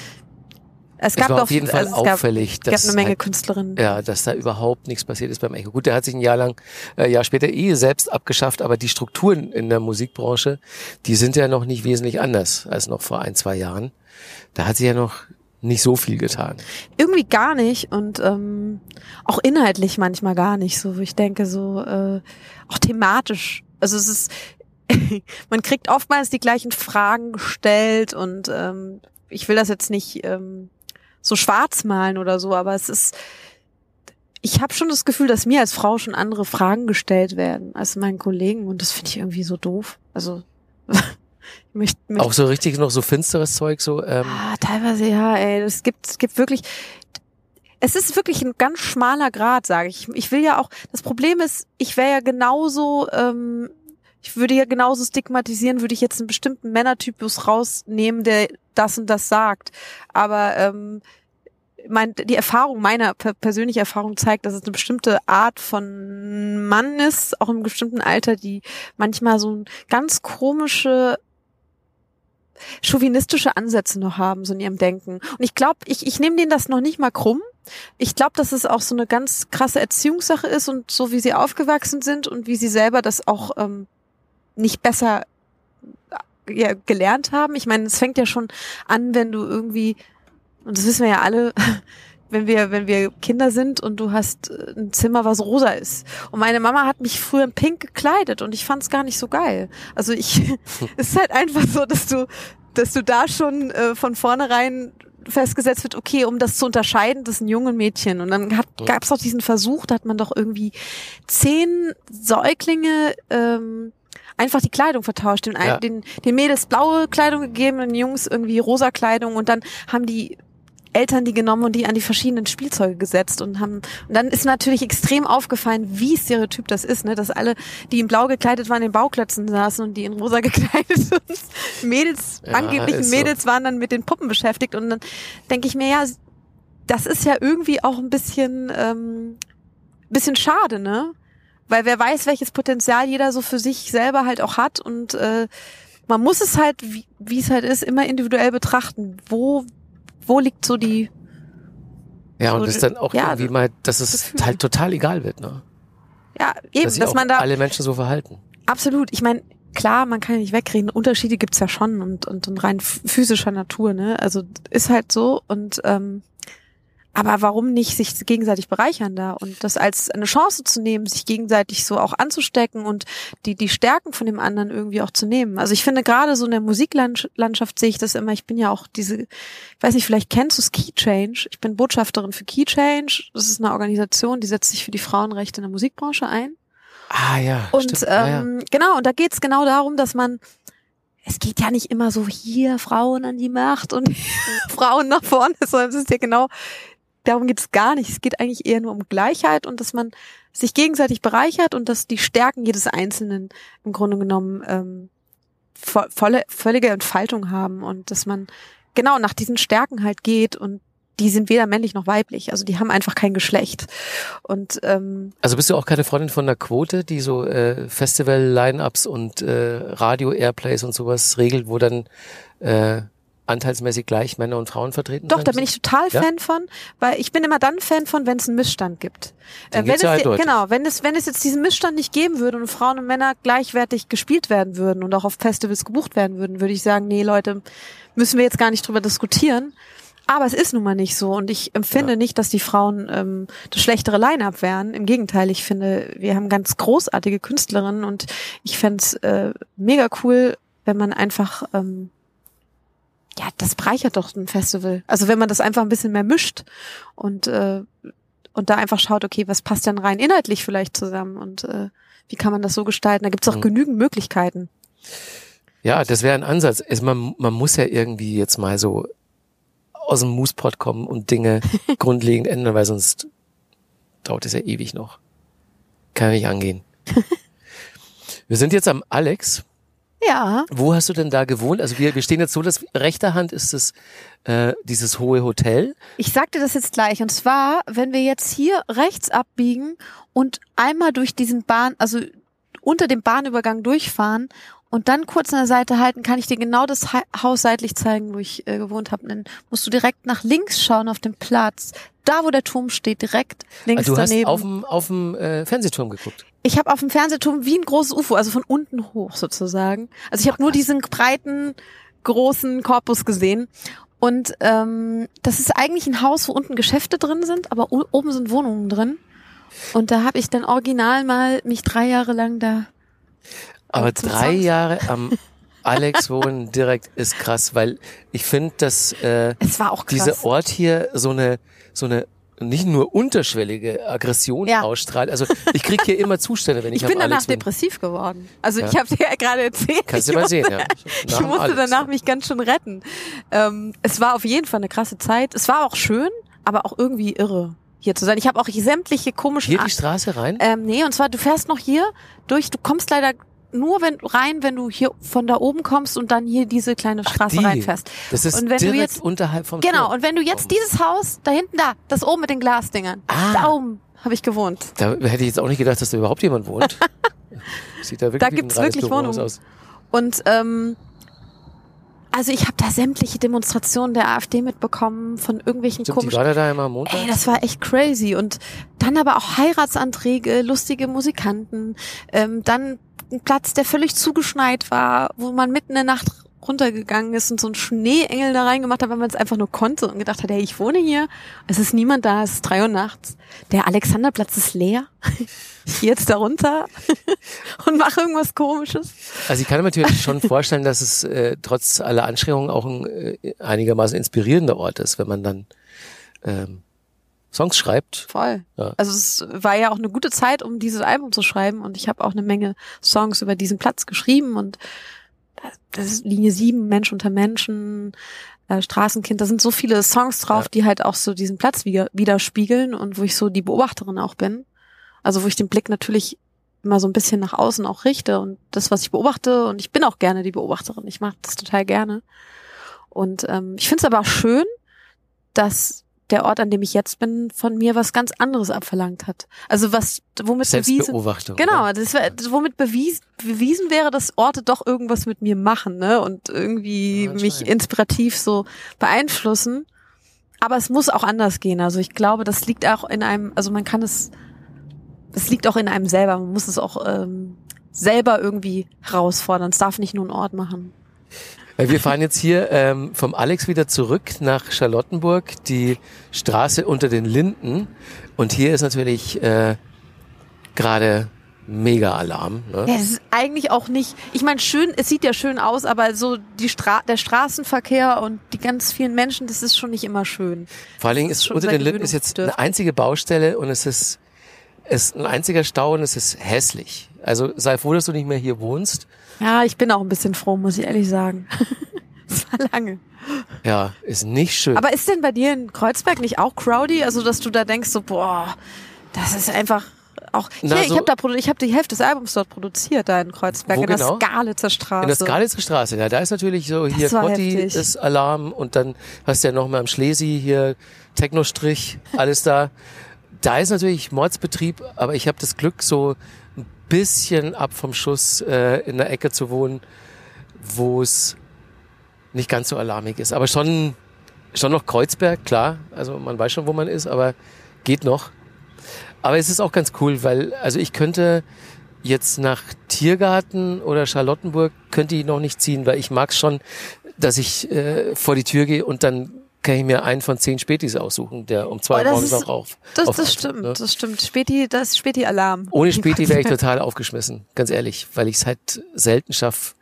es Es gab auf jeden Fall also es gab, auffällig, es gab dass eine Menge halt Künstlerinnen. Ja, dass da überhaupt nichts passiert ist beim Echo. Gut, der hat sich ein Jahr lang, äh, Jahr später eh selbst abgeschafft, aber die Strukturen in der Musikbranche, die sind ja noch nicht wesentlich anders als noch vor ein, zwei Jahren. Da hat sich ja noch nicht so viel getan. Irgendwie gar nicht und ähm, auch inhaltlich manchmal gar nicht. So, ich denke so äh, auch thematisch. Also es ist *laughs* man kriegt oftmals die gleichen Fragen gestellt und ähm, ich will das jetzt nicht ähm, so schwarz malen oder so, aber es ist ich habe schon das Gefühl, dass mir als Frau schon andere Fragen gestellt werden als meinen Kollegen und das finde ich irgendwie so doof. Also *laughs* ich möchte, möchte Auch so richtig noch so finsteres Zeug, so ähm, Ah, teilweise ja, ey. Es gibt, es gibt wirklich. Es ist wirklich ein ganz schmaler Grad, sage ich. Ich will ja auch. Das Problem ist, ich wäre ja genauso. Ähm, ich würde ja genauso stigmatisieren, würde ich jetzt einen bestimmten Männertypus rausnehmen, der das und das sagt. Aber ähm, mein, die Erfahrung, meine per persönliche Erfahrung zeigt, dass es eine bestimmte Art von Mann ist, auch im bestimmten Alter, die manchmal so ein ganz komische chauvinistische Ansätze noch haben, so in ihrem Denken. Und ich glaube, ich, ich nehme denen das noch nicht mal krumm. Ich glaube, dass es auch so eine ganz krasse Erziehungssache ist und so wie sie aufgewachsen sind und wie sie selber das auch ähm, nicht besser äh, ja, gelernt haben. Ich meine, es fängt ja schon an, wenn du irgendwie, und das wissen wir ja alle, *laughs* wenn wir, wenn wir Kinder sind und du hast äh, ein Zimmer, was rosa ist. Und meine Mama hat mich früher in pink gekleidet und ich fand es gar nicht so geil. Also ich, *laughs* es ist halt einfach so, dass du, dass du da schon äh, von vornherein festgesetzt wird, okay, um das zu unterscheiden, das ist ein junges Mädchen. Und dann gab es auch diesen Versuch, da hat man doch irgendwie zehn Säuglinge ähm, einfach die Kleidung vertauscht. Den, Ja. den, den Mädels blaue Kleidung gegeben, den Jungs irgendwie rosa Kleidung und dann haben die Eltern die genommen und die an die verschiedenen Spielzeuge gesetzt und haben und dann ist natürlich extrem aufgefallen, wie stereotyp das ist, ne, dass alle, die in blau gekleidet waren, in Bauklötzen saßen und die in rosa *laughs* gekleidet und Mädels, Ja, angeblichen ist so. Mädels waren dann mit den Puppen beschäftigt und dann denke ich mir, ja, das ist ja irgendwie auch ein bisschen, ähm, bisschen schade, ne? Weil wer weiß, welches Potenzial jeder so für sich selber halt auch hat und äh, man muss es halt, wie es halt ist, immer individuell betrachten. Wo, wo liegt so die, ja, und so- das dann auch ja, irgendwie mal, dass es Gefühl. halt total egal wird, ne? ja, eben, dass dass man da alle Menschen so verhalten. absolut, ich meine, klar, man kann ja nicht wegreden, Unterschiede gibt's ja schon und, und, und rein ph- physischer Natur, ne? Also ist halt so und ähm, aber warum nicht sich gegenseitig bereichern da und das als eine Chance zu nehmen, sich gegenseitig so auch anzustecken und die, die Stärken von dem anderen irgendwie auch zu nehmen. Also ich finde gerade so in der Musiklandschaft sehe ich das immer, ich bin ja auch diese, ich weiß nicht, vielleicht kennst du Key Change. Ich bin Botschafterin für Key Change. Das ist eine Organisation, die setzt sich für die Frauenrechte in der Musikbranche ein. Ah ja, Und stimmt. ja, ja. ähm, genau, und da geht's genau darum, dass man es geht ja nicht immer so hier Frauen an die Macht und *laughs* Frauen nach vorne, sondern es ist ja genau, darum geht es gar nicht. Es geht eigentlich eher nur um Gleichheit und dass man sich gegenseitig bereichert und dass die Stärken jedes Einzelnen im Grunde genommen ähm, vo volle, völlige Entfaltung haben und dass man genau nach diesen Stärken halt geht und die sind weder männlich noch weiblich. Also die haben einfach kein Geschlecht. Und ähm, also bist du auch keine Freundin von der Quote, die so äh, Festival-Line-Ups und äh, Radio-Airplays und sowas regelt, wo dann äh, anteilsmäßig gleich Männer und Frauen vertreten Doch, sind? da bin ich total Ja? Fan von, weil ich bin immer dann Fan von, wenn es einen Missstand gibt. Den Äh, wenn gibt's ja es, eindeutig. genau, wenn es, wenn es jetzt diesen Missstand nicht geben würde und Frauen und Männer gleichwertig gespielt werden würden und auch auf Festivals gebucht werden würden, würde ich sagen, nee, Leute, müssen wir jetzt gar nicht drüber diskutieren. Aber es ist nun mal nicht so und ich empfinde Ja. nicht, dass die Frauen ähm, das schlechtere Line-up wären. Im Gegenteil, ich finde, wir haben ganz großartige Künstlerinnen und ich fände es äh, mega cool, wenn man einfach ähm, ja, das bereichert doch ein Festival. Also wenn man das einfach ein bisschen mehr mischt und äh, und da einfach schaut, okay, was passt denn rein inhaltlich vielleicht zusammen und äh, wie kann man das so gestalten? Da gibt's auch Mhm. genügend Möglichkeiten. Ja, das wäre ein Ansatz. Es, man, man muss ja irgendwie jetzt mal so aus dem Moospot kommen und Dinge *laughs* grundlegend ändern, weil sonst dauert es ja ewig noch. Kann ja nicht angehen. *laughs* Wir sind jetzt am Alex. Ja, Wo hast du denn da gewohnt? Also wir, wir stehen jetzt so, dass rechter Hand ist es äh, dieses hohe Hotel. ich sagte das jetzt gleich. Und zwar, wenn wir jetzt hier rechts abbiegen und einmal durch diesen Bahn, also unter dem Bahnübergang durchfahren und dann kurz an der Seite halten, kann ich dir genau das Ha- Haus seitlich zeigen, wo ich äh, gewohnt habe. Dann musst du direkt nach links schauen auf den Platz. Da, wo der Turm steht, direkt links Also du hast daneben. auf dem auf dem äh, Fernsehturm geguckt. Ich habe auf dem Fernsehturm wie ein großes UFO, also von unten hoch sozusagen. Also ich habe nur diesen breiten, großen Korpus gesehen. Und ähm, das ist eigentlich ein Haus, wo unten Geschäfte drin sind, aber oben sind Wohnungen drin. Und da habe ich dann original mal mich drei Jahre lang da. Aber drei. Jahre am Alex *laughs* wohnen direkt ist krass, weil ich finde, dass äh, Es war auch dieser Ort hier so eine so eine nicht nur unterschwellige Aggression Ja. ausstrahlt. Also ich krieg hier immer Zustände, wenn ich, ich bin danach Alex bin. depressiv geworden. Also Ja. ich habe dir ja gerade erzählt. Kannst du mal sehen, ja. *laughs* Ich musste Alex, danach mich ganz schön retten. Ähm, es war auf jeden Fall eine krasse Zeit. Es war auch schön, aber auch irgendwie irre, hier zu sein. Ich habe auch sämtliche komischen... Hier die Straße rein? ähm, nee, und zwar, du fährst noch hier durch, du kommst leider nur wenn rein, wenn du hier von da oben kommst und dann hier diese kleine Straße die. reinfährst. das ist und wenn du direkt jetzt- unterhalb vom Genau, Turm. und wenn du jetzt dieses Haus, da hinten da, das oben mit den Glasdingern, Ah. da oben habe ich gewohnt. Da hätte ich jetzt auch nicht gedacht, dass da überhaupt jemand wohnt. *laughs* Sieht da wirklich Da gibt's wirklich Wohnungen. aus. Und ähm, also ich habe da sämtliche Demonstrationen der AfD mitbekommen von irgendwelchen Stimmt, die komischen war da, da immer am Montag? Ey, das war echt crazy. Und dann aber auch Heiratsanträge, lustige Musikanten, ähm, dann ein Platz, der völlig zugeschneit war, wo man mitten in der Nacht runtergegangen ist und so einen Schneeengel da reingemacht hat, weil man es einfach nur konnte und gedacht hat, hey, ich wohne hier, es ist niemand da, es ist drei Uhr nachts. Der Alexanderplatz ist leer. *laughs* Ich jetzt da runter *laughs* und mache irgendwas komisches. Also ich kann mir natürlich schon vorstellen, dass es äh, trotz aller Anstrengungen auch ein äh, einigermaßen inspirierender Ort ist, wenn man dann ähm, Songs schreibt. Voll. Ja. Also es war ja auch eine gute Zeit, um dieses Album zu schreiben und ich habe auch eine Menge Songs über diesen Platz geschrieben und das- ist Linie 7, Mensch unter Menschen, äh, Straßenkind, da sind so viele Songs drauf, Ja. die halt auch so diesen Platz widerspiegeln und wo ich so die Beobachterin auch bin. Also wo ich den Blick natürlich immer so ein bisschen nach außen auch richte und das, was ich beobachte und ich bin auch gerne die Beobachterin. Ich mache das total gerne. Und ähm, ich finde es aber auch schön, dass der Ort, an dem ich jetzt bin, von mir was ganz anderes abverlangt hat. Also was, womit bewiesen, genau, das womit bewies, bewiesen wäre, dass Orte doch irgendwas mit mir machen, ne, und irgendwie Ja, mich inspirativ so beeinflussen. Aber es muss auch anders gehen. Also ich glaube, das liegt auch in einem, also man kann es, es liegt auch in einem selber. Man muss es auch ähm, selber irgendwie herausfordern. Es darf nicht nur ein Ort machen. Äh, Wir fahren jetzt hier ähm, vom Alex wieder zurück nach Charlottenburg, die Straße unter den Linden. Und hier ist natürlich äh, gerade mega Alarm. Ne? Ja, es ist eigentlich auch nicht, ich meine, schön, es sieht ja schön aus, aber so die Stra der Straßenverkehr und die ganz vielen Menschen, das ist schon nicht immer schön. Vor allen Dingen ist ist unter den Linden ist jetzt eine einzige Baustelle und es ist, es ist ein einziger Stau und es ist hässlich. Also sei froh, dass du nicht mehr hier wohnst. Ja, ich bin auch ein bisschen froh, muss ich ehrlich sagen. *laughs* Es war lange. Ja, ist nicht schön. Aber ist denn bei dir in Kreuzberg nicht auch crowdy? Also, dass du da denkst, so, boah, das ist einfach auch. Na, hier, ich so- habe da ich habe die Hälfte des Albums dort produziert, da in Kreuzberg, in genau? der Skalitzer Straße. In der Skalitzer Straße, ja, da ist natürlich so hier Kotti ist Alarm und dann hast du ja noch mal am Schlesi hier Technostrich, alles da. Da ist natürlich Mordsbetrieb, aber ich habe das Glück, so bisschen ab vom Schuss äh, in der Ecke zu wohnen, wo es nicht ganz so alarmig ist. Aber schon, schon noch Kreuzberg, klar. Also man weiß schon, wo man ist, aber geht noch. Aber es ist auch ganz cool, weil, also ich könnte jetzt nach Tiergarten oder Charlottenburg könnte ich noch nicht ziehen, weil ich mag's schon, dass ich äh, vor die Tür gehe und dann kann ich mir einen von zehn Spätis aussuchen, der um zwei Oh, Uhr morgens noch auf. das, auf das stimmt, Ne? das stimmt. Späti, das Späti-Alarm. Ohne Späti wäre ich *laughs* total aufgeschmissen, ganz ehrlich, weil ich es halt selten schaffe,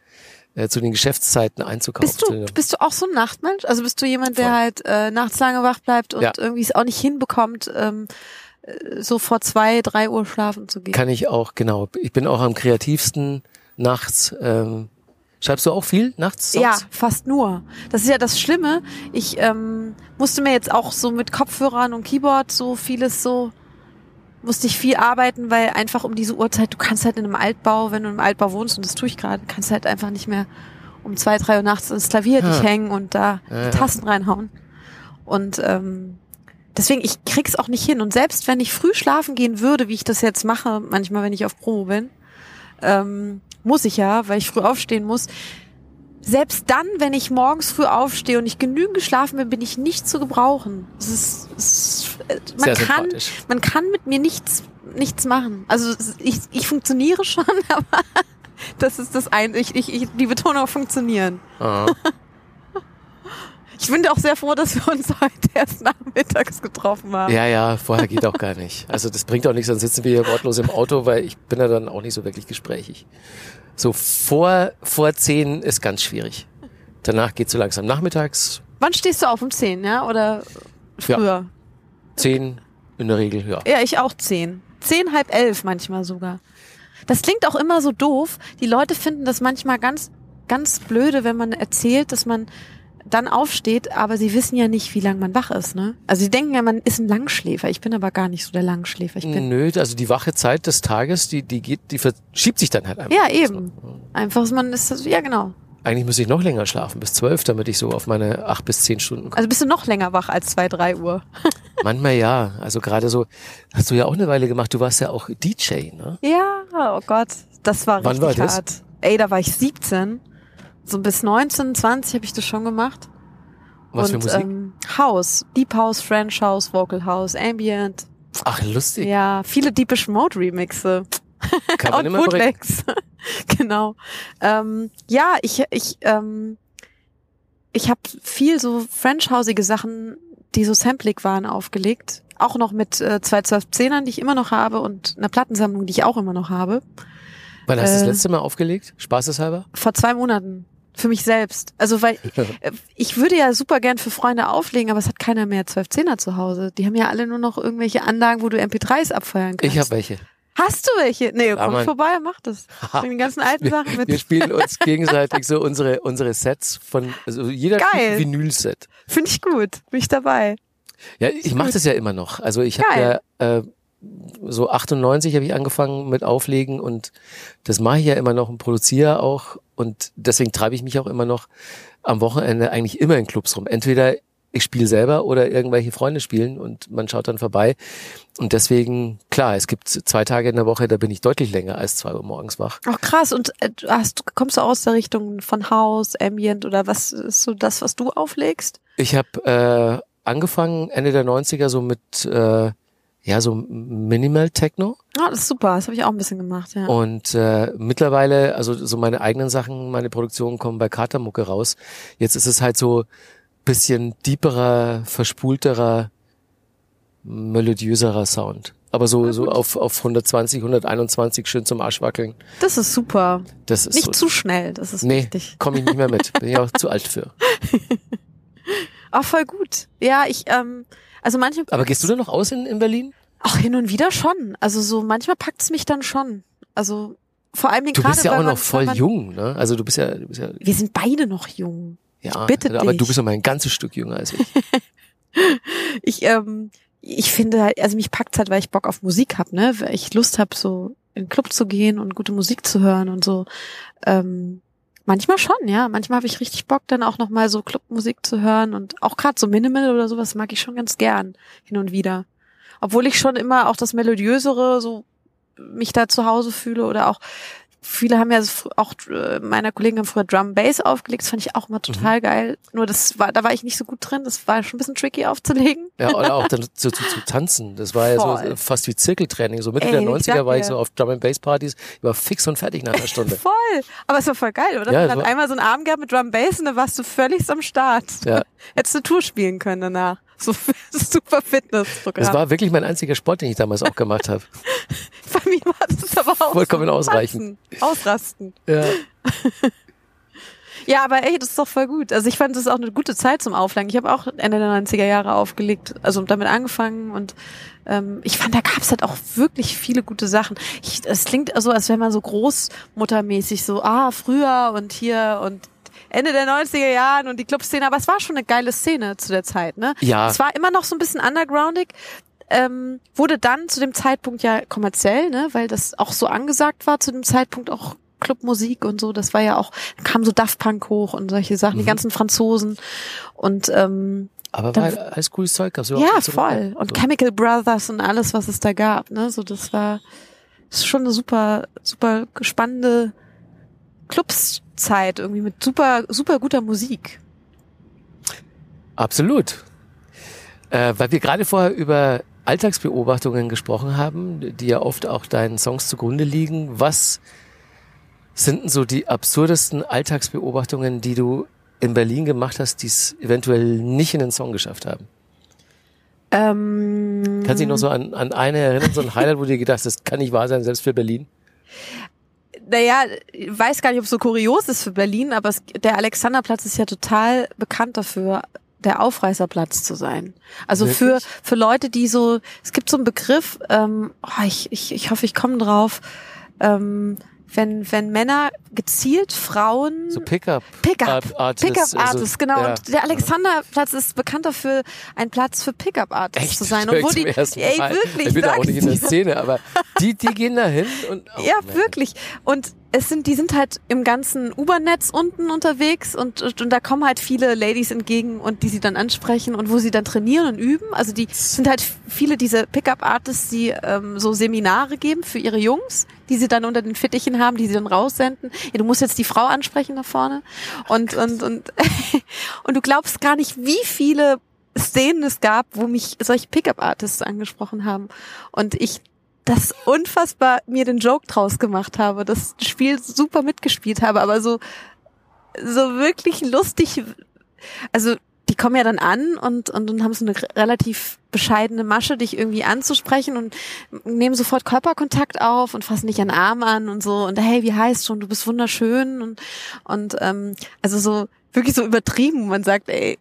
äh, zu den Geschäftszeiten einzukaufen. Bist du, bist du auch so ein Nachtmensch? Also bist du jemand, der Voll. halt äh, nachts lange wach bleibt und Ja. irgendwie es auch nicht hinbekommt, ähm, äh, so vor zwei, drei Uhr schlafen zu gehen? Kann ich auch, genau. Ich bin auch am kreativsten nachts. Ähm, schreibst du auch viel nachts? Songs? Ja, fast nur. Das ist ja das Schlimme. Ich ähm, musste mir jetzt auch so mit Kopfhörern und Keyboard so vieles so musste ich viel arbeiten, weil einfach um diese Uhrzeit, du kannst halt in einem Altbau, wenn du im Altbau wohnst, und das tue ich gerade, kannst halt einfach nicht mehr um zwei, drei Uhr nachts ins Klavier dich Ja. hängen und da Ja, ja. die Tasten reinhauen. Und ähm, deswegen, ich krieg's auch nicht hin. Und selbst wenn ich früh schlafen gehen würde, wie ich das jetzt mache, manchmal, wenn ich auf Promo bin, ähm, muss ich ja, weil ich früh aufstehen muss. Selbst dann, wenn ich morgens früh aufstehe und ich genügend geschlafen bin, bin ich nicht zu gebrauchen. Es ist, es ist, man Sehr kann, man kann mit mir nichts, nichts machen. Also ich, ich funktioniere *laughs* schon, aber das ist das ein, ich, ich, ich, die Betonung funktionieren. Ich bin auch sehr froh, dass wir uns heute erst nachmittags getroffen haben. Ja, ja, vorher geht auch gar nicht. Also das bringt auch nichts, dann sitzen wir hier wortlos im Auto, weil ich bin ja dann auch nicht so wirklich gesprächig. So vor, vor zehn ist ganz schwierig. Danach geht so langsam nachmittags. Wann stehst du auf? Um 10, ja? Oder Ja. früher? Zehn in der Regel, ja. Ja, ich auch 10. 10, halb elf manchmal sogar. Das klingt auch immer so doof. Die Leute finden das manchmal ganz, ganz blöde, wenn man erzählt, dass man dann aufsteht, aber sie wissen ja nicht, wie lange man wach ist, ne? Also sie denken ja, man ist ein Langschläfer. Ich bin aber gar nicht so der Langschläfer. Ich bin Nö, also die wache Zeit des Tages, die, die geht, die verschiebt sich dann halt einfach. Ja, eben. einfach, man ist, ja genau. Eigentlich müsste ich noch länger schlafen, bis zwölf, damit ich so auf meine acht bis zehn Stunden komme. Also bist du noch länger wach als zwei, drei Uhr. *laughs* Manchmal ja. Also gerade so, hast du ja auch eine Weile gemacht, du warst ja auch DJ, ne? Ja, oh Gott, das war Wann richtig war das? hart. Ey, da war ich 17. So bis 19, 20 habe ich das schon gemacht. Was und für Musik? Ähm, House, Deep House, French House, Vocal House, Ambient. Ach, lustig. Ja, viele Deepish Mode Remixe Kann man *laughs* und immer. Bootlegs. *laughs* genau. Ähm, ja, ich ich ähm, ich habe viel so French Houseige Sachen, die so samplig waren, aufgelegt. Auch noch mit äh, zwei 12-10ern, die ich immer noch habe und einer Plattensammlung, die ich auch immer noch habe. Wann hast du das Äh, letzte Mal aufgelegt? Spaßeshalber? Vor zwei Monaten. Für mich selbst. Also weil *laughs* äh, ich würde ja super gern für Freunde auflegen, aber es hat keiner mehr 12-10er zu Hause. Die haben ja alle nur noch irgendwelche Anlagen, wo du MP3s abfeuern kannst. Ich habe welche. Hast du welche? Nee, komm Mann. vorbei, mach das. Bring die ganzen alten Sachen mit. Wir spielen uns *laughs* gegenseitig so unsere, unsere Sets von, also jeder Geil. Vinyl-Set. Finde ich gut. Bin ich dabei. Ja, ich mache das ja immer noch. Also ich habe ja äh, so 98 habe ich angefangen mit Auflegen und das mache ich ja immer noch und produziere auch und deswegen treibe ich mich auch immer noch am Wochenende eigentlich immer in Clubs rum. Entweder ich spiele selber oder irgendwelche Freunde spielen und man schaut dann vorbei. Und deswegen, klar, es gibt zwei Tage in der Woche, da bin ich deutlich länger als zwei Uhr morgens wach. Ach krass. Und äh, hast, kommst du aus der Richtung von House, Ambient oder was ist so das, was du auflegst? Ich habe äh, angefangen Ende der 90er so mit äh, ja so Minimal Techno Ah, das ist super. Das habe ich auch ein bisschen gemacht, ja. und äh, mittlerweile also so meine eigenen Sachen, meine Produktionen kommen bei Katermucke raus. Jetzt ist es halt so bisschen deeperer, verspulterer, melodiöserer Sound. Aber so so auf auf 120, 121 schön zum Arsch wackeln. Das ist super. Das ist Nicht so, zu schnell. Das ist nee, wichtig. komme ich nicht mehr mit. Bin ich auch zu alt für. *laughs* Ah, voll gut. Ja, ich, ähm, also manchmal. Aber gehst du denn noch aus in, in Berlin? Ach, hin und wieder schon. Also so manchmal packt's mich dann schon. Also vor allem Du gerade, bist ja auch man, noch voll man, jung, ne? Also du bist ja, du bist ja, Wir sind beide noch jung. ja, bitte aber du dich. bist noch mal ein ganzes Stück jünger als ich. *laughs* Ich, ähm, ich finde halt, also mich packt's halt, weil ich Bock auf Musik hab, ne? Weil ich Lust hab, so in den Club zu gehen und gute Musik zu hören und so. Ähm, manchmal schon, ja. Manchmal habe ich richtig Bock, dann auch noch mal so Clubmusik zu hören und auch gerade so Minimal oder sowas mag ich schon ganz gern hin und wieder. Obwohl ich schon immer auch das melodiösere so mich da zu Hause fühle oder auch viele haben ja auch äh, meiner Kollegen haben früher Drum Bass aufgelegt, das fand ich auch immer total geil. Nur das war da war ich nicht so gut drin, das war schon ein bisschen tricky aufzulegen. Ja, oder auch *laughs* dann zu, zu, zu tanzen. Das war ja Voll. so fast wie Zirkeltraining. So Mitte Ey, der ich 90er sag war ich so auf Drum and Bass Partys, ich war fix und fertig nach einer *laughs* Stunde. Voll. Aber es war voll geil, oder? Ja, war- einmal so einen Abend gehabt mit Drum Bass und dann warst du völlig am Start. Ja. *laughs* Hättest du Tour spielen können danach. *laughs* So super Fitnessprogramm. Das war wirklich mein einziger Sport, den ich damals auch gemacht habe. *laughs* Bei mir war das aber auch Vollkommen so ausreichend. Ausrasten. Ja. *laughs* Ja, aber ey, das ist doch voll gut. Also ich fand das ist auch eine gute Zeit zum Auflegen. Ich habe auch Ende der 90er Jahre aufgelegt, also damit angefangen und ähm, ich fand, da gab's halt auch wirklich viele gute Sachen. Es klingt so, als wäre man so großmuttermäßig so, ah, früher und hier und Ende der 90er Jahren und die Clubszene, aber es war schon eine geile Szene zu der Zeit, ne? Ja. Es war immer noch so ein bisschen undergroundig, ähm, wurde dann zu dem Zeitpunkt ja kommerziell, ne, weil das auch so angesagt war, zu dem Zeitpunkt auch Clubmusik und so, das war ja auch, dann kam so Daft Punk hoch und solche Sachen, die Mhm. ganzen Franzosen und ähm, Aber Da- war alles cooles Zeug. gab's ja, voll. Und so. Chemical Brothers und alles, was es da gab, ne, so das war das ist schon eine super, super spannende Clubszeit irgendwie mit super, super guter Musik. Absolut. Äh, weil wir gerade vorher über Alltagsbeobachtungen gesprochen haben, die ja oft auch deinen Songs zugrunde liegen. Was sind denn so die absurdesten Alltagsbeobachtungen, die du in Berlin gemacht hast, die es eventuell nicht in den Song geschafft haben? Ähm, Kannst du dich noch so an, an eine erinnern, so ein Highlight, wo du dir gedacht hast, das kann nicht wahr sein, selbst für Berlin? Naja, ich weiß gar nicht, ob es so kurios ist für Berlin, aber es, der Alexanderplatz ist ja total bekannt dafür, der Aufreißerplatz zu sein. Also für, für Leute, die so, es gibt so einen Begriff, ähm, oh, ich, ich, ich hoffe, ich komme drauf, ähm, wenn, wenn Männer gezielt Frauen So Pickup. Pickup, Art- Artists, Pickup also, Artists, genau. ja. Und der Alexanderplatz ist bekannt dafür, ein Platz für Pickup Artists Echt? zu sein. Und wo die, ey, wirklich, Ich bin da auch nicht in der. Szene, aber die, die gehen da hin und. *laughs* oh, Ja, man. wirklich. Und es sind, die sind halt im ganzen U-Bahn-Netz unten unterwegs und, und, und da kommen halt viele Ladies entgegen und die sie dann ansprechen und wo sie dann trainieren und üben. Also die sind halt viele diese Pickup-Artists, die ähm, so Seminare geben für ihre Jungs, die sie dann unter den Fittichen haben, die sie dann raussenden. Ja, du musst jetzt die Frau ansprechen da vorne. Und, und, und, *laughs* und du glaubst gar nicht, wie viele Szenen es gab, wo mich solche Pickup-Artists angesprochen haben. Und ich das unfassbar mir den Joke draus gemacht habe, das Spiel super mitgespielt habe, aber so, so wirklich lustig, also die kommen ja dann an und, und, und haben so eine relativ bescheidene Masche, dich irgendwie anzusprechen und nehmen sofort Körperkontakt auf und fassen dich an den Arm an und so und hey, wie heißt schon, du bist wunderschön und, und ähm, also so wirklich so übertrieben, man sagt, ey,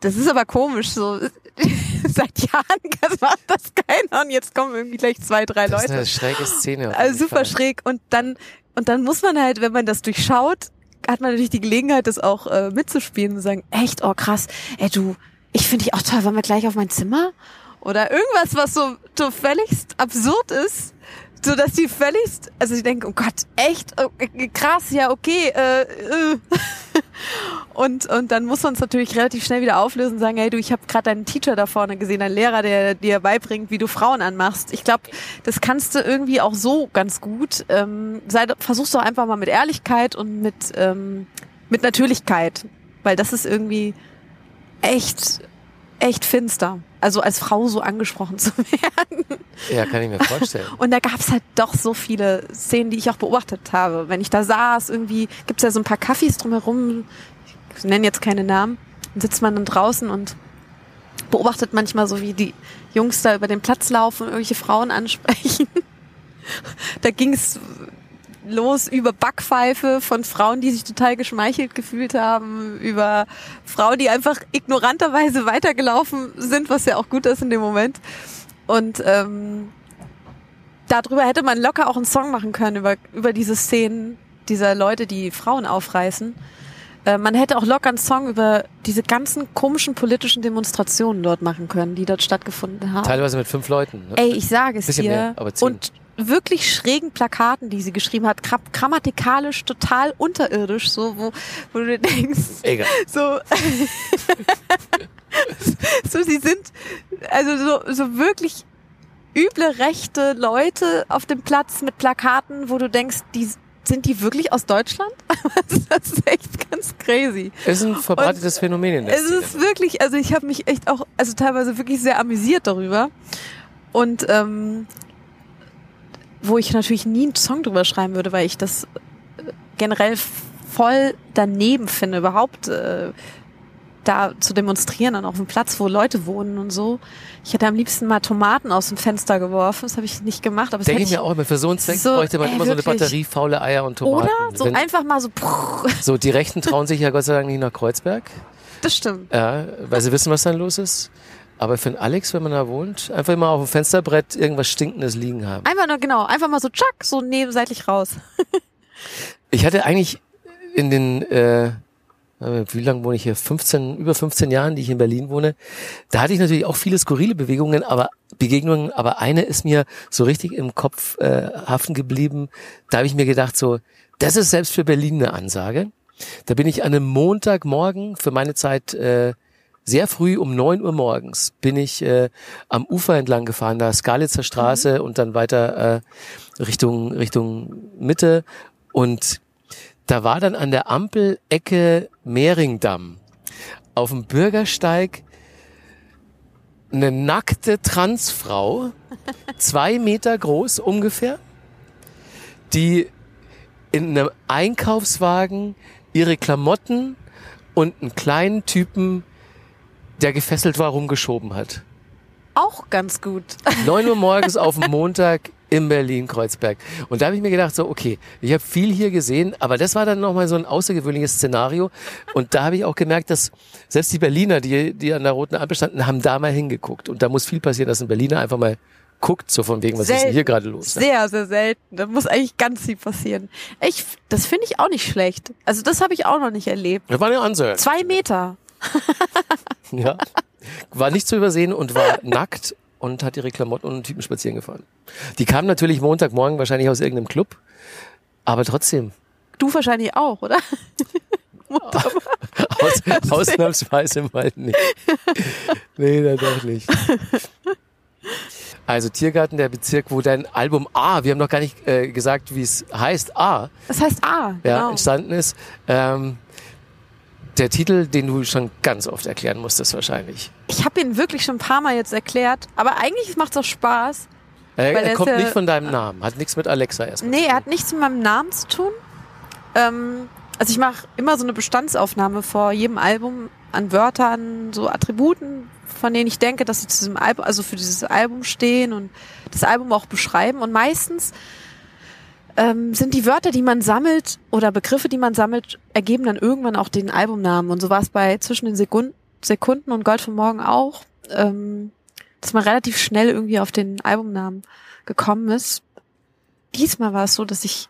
das ist aber komisch, so *laughs* seit Jahren *laughs* macht das keiner und jetzt kommen irgendwie gleich zwei, drei Das ist Leute. eine schräge Szene. Also super Fall. schräg. Und dann, und dann muss man halt, wenn man das durchschaut, hat man natürlich die Gelegenheit, das auch äh, mitzuspielen und sagen, echt, oh krass, ey du, ich finde dich auch toll, wollen wir gleich auf mein Zimmer? Oder irgendwas, was so, so absurd ist, so dass die völligst, also sie denken, oh Gott, echt, oh, äh, krass, ja, okay, äh, äh. *laughs* Und, und dann muss man es natürlich relativ schnell wieder auflösen und sagen, hey du, ich habe gerade deinen Teacher da vorne gesehen, deinen Lehrer, der dir beibringt, wie du Frauen anmachst. Ich glaube, das kannst du irgendwie auch so ganz gut. Ähm, sei, versuch's doch einfach mal mit Ehrlichkeit und mit, ähm, mit Natürlichkeit. Weil das ist irgendwie echt, echt finster. Also als Frau so angesprochen zu *laughs* werden. Ja, kann ich mir vorstellen. Und da gab's halt doch so viele Szenen, die ich auch beobachtet habe. Wenn ich da saß, irgendwie gibt's ja so ein paar Kaffees drumherum, ich nenne jetzt keine Namen, dann sitzt man dann draußen und beobachtet manchmal so, wie die Jungs da über den Platz laufen und irgendwelche Frauen ansprechen. *laughs* da ging's los über Backpfeife von Frauen, die sich total geschmeichelt gefühlt haben, über Frauen, die einfach ignoranterweise weitergelaufen sind, was ja auch gut ist in dem Moment. Und ähm, darüber hätte man locker auch einen Song machen können, über, über diese Szenen dieser Leute, die Frauen aufreißen. Äh, man hätte auch locker einen Song über diese ganzen komischen politischen Demonstrationen dort machen können, die dort stattgefunden haben. Teilweise mit fünf Leuten. Ne? Ey, ich sage es Bisschen dir. mehr, aber zehn. und wirklich schrägen Plakaten, die sie geschrieben hat, gra- grammatikalisch total unterirdisch, so wo, wo du denkst, Egal. so, *laughs* so sie sind also so, so wirklich üble rechte Leute auf dem Platz mit Plakaten, wo du denkst, die sind die wirklich aus Deutschland? *laughs* das ist echt ganz crazy. Es ist ein verbreitetes Phänomen in der Es Szene. ist wirklich, also ich habe mich echt auch, also teilweise wirklich sehr amüsiert darüber. Und ähm, wo ich natürlich nie einen Song drüber schreiben würde, weil ich das äh, generell voll daneben finde, überhaupt äh, da zu demonstrieren an auf dem Platz, wo Leute wohnen und so. Ich hätte am liebsten mal Tomaten aus dem Fenster geworfen, das habe ich nicht gemacht, aber das Denke ich mir auch immer, für so einen Zweck So, bräuchte man ey, immer so eine wirklich. Batterie faule Eier und Tomaten. oder so Wenn, einfach mal so, *laughs* so, die Rechten trauen sich ja Gott sei Dank nicht nach Kreuzberg, das stimmt. ja, weil sie wissen, was dann los ist. Aber für einen Alex, wenn man da wohnt, einfach immer auf dem Fensterbrett irgendwas Stinkendes liegen haben. Einfach nur, genau, einfach mal so, tschack, so nebenseitlich raus. *laughs* Ich hatte eigentlich in den, äh, wie lange wohne ich hier? 15, über 15 Jahren, die ich in Berlin wohne. Da hatte ich natürlich auch viele skurrile Bewegungen, aber Begegnungen, aber eine ist mir so richtig im Kopf äh, haften geblieben. Da habe ich mir gedacht, so, das ist selbst für Berlin eine Ansage. Da bin ich an einem Montagmorgen für meine Zeit äh, sehr früh um neun Uhr morgens bin ich äh, am Ufer entlang gefahren, da Skalitzer Straße und dann weiter äh, Richtung Richtung Mitte. Und da war dann an der Ampel Ecke Mehringdamm. Auf dem Bürgersteig eine nackte Transfrau, *laughs* zwei Meter groß ungefähr, die in einem Einkaufswagen ihre Klamotten und einen kleinen Typen, der gefesselt war, rumgeschoben hat. Auch ganz gut. *laughs* 9 Uhr morgens auf dem Montag in Berlin-Kreuzberg. Und da habe ich mir gedacht, so, okay, ich habe viel hier gesehen, aber das war dann nochmal so ein außergewöhnliches Szenario. Und da habe ich auch gemerkt, dass selbst die Berliner, die, die an der roten Ampel standen, haben da mal hingeguckt. Und da muss viel passieren, dass ein Berliner einfach mal guckt, so von wegen, was ist denn Selten. hier gerade los? ne? Sehr, sehr selten. Da muss eigentlich ganz viel passieren. Ich, das finde ich auch nicht schlecht. Also das habe ich auch noch nicht erlebt. Das war eine Ansage. Zwei Meter. *laughs* Ja. War nicht zu übersehen und war nackt und hat ihre Klamotten und einen Typen spazieren gefahren. Die kam natürlich Montagmorgen wahrscheinlich aus irgendeinem Club, aber trotzdem. Du wahrscheinlich auch, oder? *laughs* Aus, ausnahmsweise mal nicht. Nee, dann doch nicht. Also Tiergarten, der Bezirk, wo dein Album A, wir haben noch gar nicht äh, gesagt, wie es heißt, A, Das heißt A. ja, Genau. entstanden ist. Ähm, der Titel, den du schon ganz oft erklären musstest wahrscheinlich. Ich habe ihn wirklich schon ein paar Mal jetzt erklärt, aber eigentlich macht es auch Spaß. Er, Weil er kommt ja- nicht von deinem Namen, hat nichts mit Alexa erstmal. Nee, er hat nichts mit meinem Namen zu tun. Ähm, also ich mache immer so eine Bestandsaufnahme vor jedem Album an Wörtern, so Attributen, von denen ich denke, dass sie zu diesem Album, also für dieses Album stehen und das Album auch beschreiben. Und meistens ähm, sind die Wörter, die man sammelt oder Begriffe, die man sammelt, ergeben dann irgendwann auch den Albumnamen. Und so war es bei zwischen den Sekunden, Sekunden und Gold von Morgen auch, ähm, dass man relativ schnell irgendwie auf den Albumnamen gekommen ist. Diesmal war es so, dass ich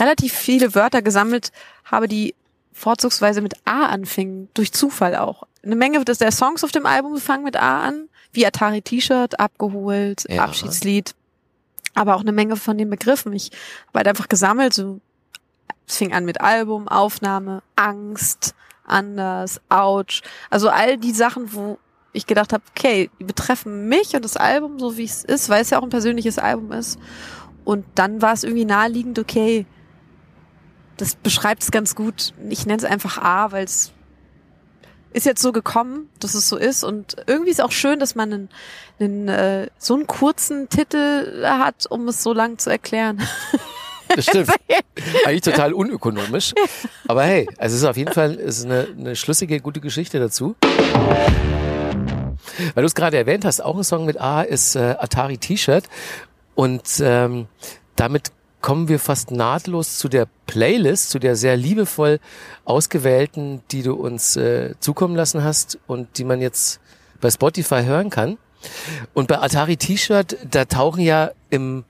relativ viele Wörter gesammelt habe, die vorzugsweise mit A anfingen, durch Zufall auch. Eine Menge des der Songs auf dem Album fangen mit A an, wie Atari T-Shirt, abgeholt, Ja. Abschiedslied, aber auch eine Menge von den Begriffen. Ich habe halt einfach gesammelt, so es fing an mit Album, Aufnahme, Angst, anders, Ouch, also all die Sachen, wo ich gedacht habe, okay, die betreffen mich und das Album, so wie es ist, weil es ja auch ein persönliches Album ist. Und dann war es irgendwie naheliegend, okay, das beschreibt es ganz gut. Ich nenne es einfach A, weil es ist jetzt so gekommen, dass es so ist. Und irgendwie ist auch schön, dass man einen, einen, äh, so einen kurzen Titel hat, um es so lang zu erklären. *laughs* Das stimmt. *laughs* Eigentlich total unökonomisch. Aber hey, also es ist auf jeden Fall ist eine, eine schlüssige, gute Geschichte dazu. Weil du es gerade erwähnt hast, auch ein Song mit A ist äh, Atari T-Shirt. Und ähm, damit kommen wir fast nahtlos zu der Playlist, zu der sehr liebevoll ausgewählten, die du uns äh, zukommen lassen hast und die man jetzt bei Spotify hören kann. Und bei Atari T-Shirt, da tauchen ja im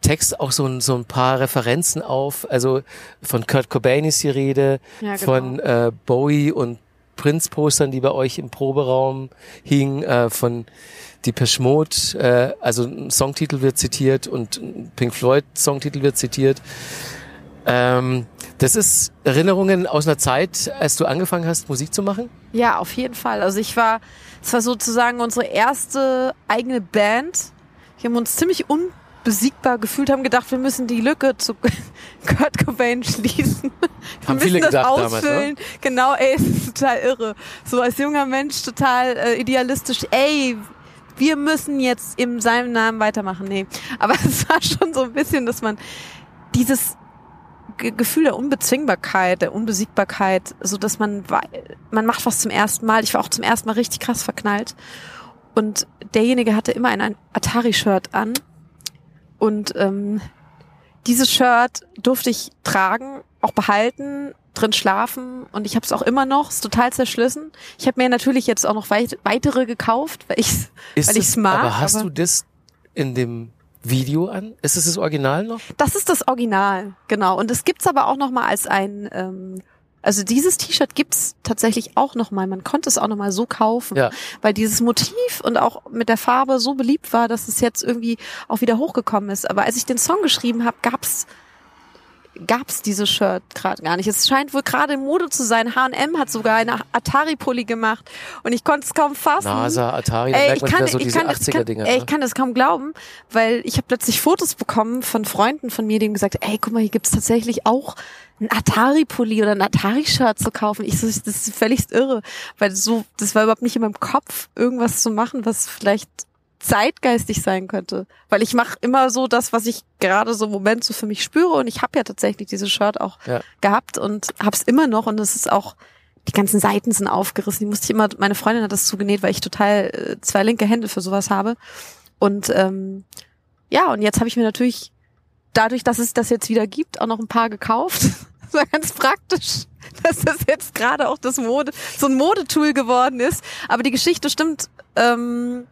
Text auch so ein, so ein paar Referenzen auf. Also von Kurt Cobain ist die Rede, Ja, genau. von äh, Bowie und Prince-Postern, die bei euch im Proberaum hingen, äh, von Depeche Mode, äh, also ein Songtitel wird zitiert und ein Pink Floyd Songtitel wird zitiert. Ähm, das ist Erinnerungen aus einer Zeit, als du angefangen hast, Musik zu machen? Ja, auf jeden Fall. Also ich war, es war sozusagen unsere erste eigene Band. Wir haben uns ziemlich unbesiegbar gefühlt, haben gedacht, wir müssen die Lücke zu *laughs* Kurt Cobain schließen. Wir Haben müssen viele das gedacht damals, ne? ausfüllen. Genau, ey, es ist total irre. So als junger Mensch total äh, idealistisch. Ey, wir müssen jetzt in seinem Namen weitermachen. Nee, aber *laughs* es war schon so ein bisschen, dass man dieses Ge- Gefühl der Unbezwingbarkeit, der Unbesiegbarkeit, so dass man man macht was zum ersten Mal. Ich war auch zum ersten Mal richtig krass verknallt und derjenige hatte immer ein Atari-Shirt an und ähm, dieses Shirt durfte ich tragen, auch behalten, drin schlafen und ich habe es auch immer noch, ist total zerschlissen. Ich habe mir natürlich jetzt auch noch weit, weitere gekauft, weil ich Ist weil es- ich's mag. Aber hast aber du das in dem Video an? Ist es das Original noch? Das ist das Original, genau. Und es gibt's aber auch noch mal als ein, ähm, also dieses T-Shirt gibt's tatsächlich auch noch mal. Man konnte es auch noch mal so kaufen, Ja. weil dieses Motiv und auch mit der Farbe so beliebt war, dass es jetzt irgendwie auch wieder hochgekommen ist. Aber als ich den Song geschrieben habe, gab's gab's dieses Shirt gerade gar nicht. Es scheint wohl gerade in Mode zu sein. H&M hat sogar eine Atari-Pulli gemacht und ich konnte es kaum fassen. NASA, Atari, Ey, ich kann, so ich, kann, das- 80er-Dinger. ey, ne? ich kann das kaum glauben, weil ich habe plötzlich Fotos bekommen von Freunden von mir, die haben gesagt, ey, guck mal, hier gibt's tatsächlich auch ein Atari-Pulli oder ein Atari-Shirt zu kaufen. Ich so, das ist völlig irre, weil so, das war überhaupt nicht in meinem Kopf, irgendwas zu machen, was vielleicht zeitgeistig sein könnte. Weil ich mache immer so das, was ich gerade so im Moment so für mich spüre und ich habe ja tatsächlich dieses Shirt auch Ja. gehabt und hab's immer noch und es ist auch die ganzen Seiten sind aufgerissen. Die musste ich immer, meine Freundin hat das zugenäht, weil ich total äh, zwei linke Hände für sowas habe. Und ähm, ja, und jetzt habe ich mir natürlich, dadurch, dass es das jetzt wieder gibt, auch noch ein paar gekauft. *laughs* Das war ganz praktisch, *laughs* dass das jetzt gerade auch das Mode, so ein Modetool geworden ist. Aber die Geschichte stimmt. Ähm,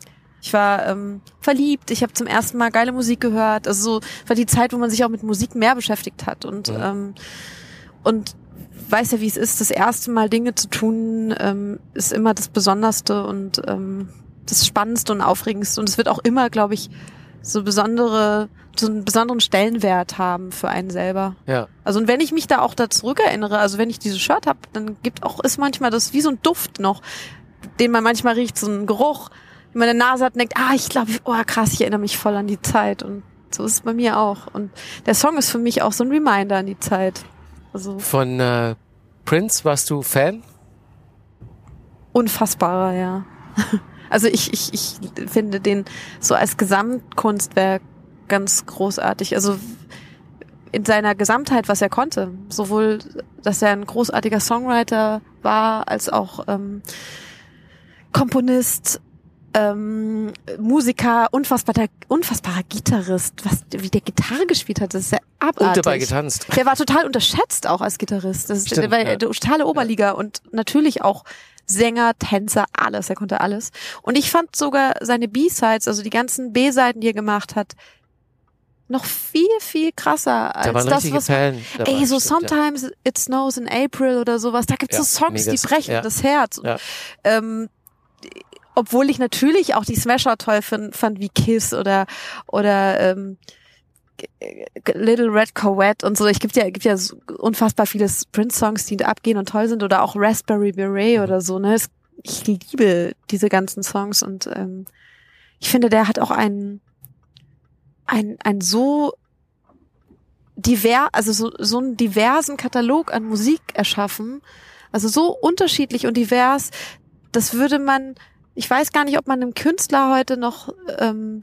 ich war ähm, verliebt, ich habe zum ersten Mal geile Musik gehört. Also so war die Zeit, wo man sich auch mit Musik mehr beschäftigt hat. Und, Ja. ähm, und weiß ja, wie es ist, das erste Mal Dinge zu tun, ähm, ist immer das Besonderste und ähm, das Spannendste und Aufregendste. Und es wird auch immer, glaube ich, so besondere, so einen besonderen Stellenwert haben für einen selber. Ja. Also und wenn ich mich da auch da zurückerinnere, also wenn ich dieses Shirt habe, dann gibt auch ist manchmal das wie so ein Duft noch, den man manchmal riecht, so ein Geruch, wenn man eine Nase hat und denkt, ah, ich glaube, oh krass, ich erinnere mich voll an die Zeit und so ist es bei mir auch. Und der Song ist für mich auch so ein Reminder an die Zeit. Also Von äh, Prince warst du Fan? unfassbarer, ja. *laughs* Also ich, ich, ich finde den so als Gesamtkunstwerk ganz großartig. Also in seiner Gesamtheit, was er konnte. Sowohl, dass er ein großartiger Songwriter war, als auch ähm, Komponist, ähm, Musiker, unfassbarer, unfassbarer Gitarrist. Was, wie der Gitarre gespielt hat, das ist ja abartig. Und dabei getanzt. Der war total unterschätzt auch als Gitarrist. Das ist, Stimmt, der war ja. der totale Oberliga und natürlich auch Sänger, Tänzer, alles. Er konnte alles. Und ich fand sogar seine B-Sides, also die ganzen B-Seiten, die er gemacht hat, noch viel, viel krasser Da als waren das, was Perlen. dabei, Ey, so stimmt, ja. sometimes it snows in April oder sowas. Da gibt's Ja, so Songs, die brechen ja. das Herz. Ja. Ähm, obwohl ich natürlich auch die Smasher toll fand wie Kiss oder oder ähm, Little Red Corvette und so. Ich gibt ja gibt ja unfassbar viele Prince-Songs, die abgehen und toll sind oder auch Raspberry Beret oder so. Ne, es, ich liebe diese ganzen Songs und ähm, ich finde, der hat auch einen ein ein so diver, also so, so einen diversen Katalog an Musik erschaffen. Also so unterschiedlich und divers, das würde man, ich weiß gar nicht, ob man einem Künstler heute noch ähm,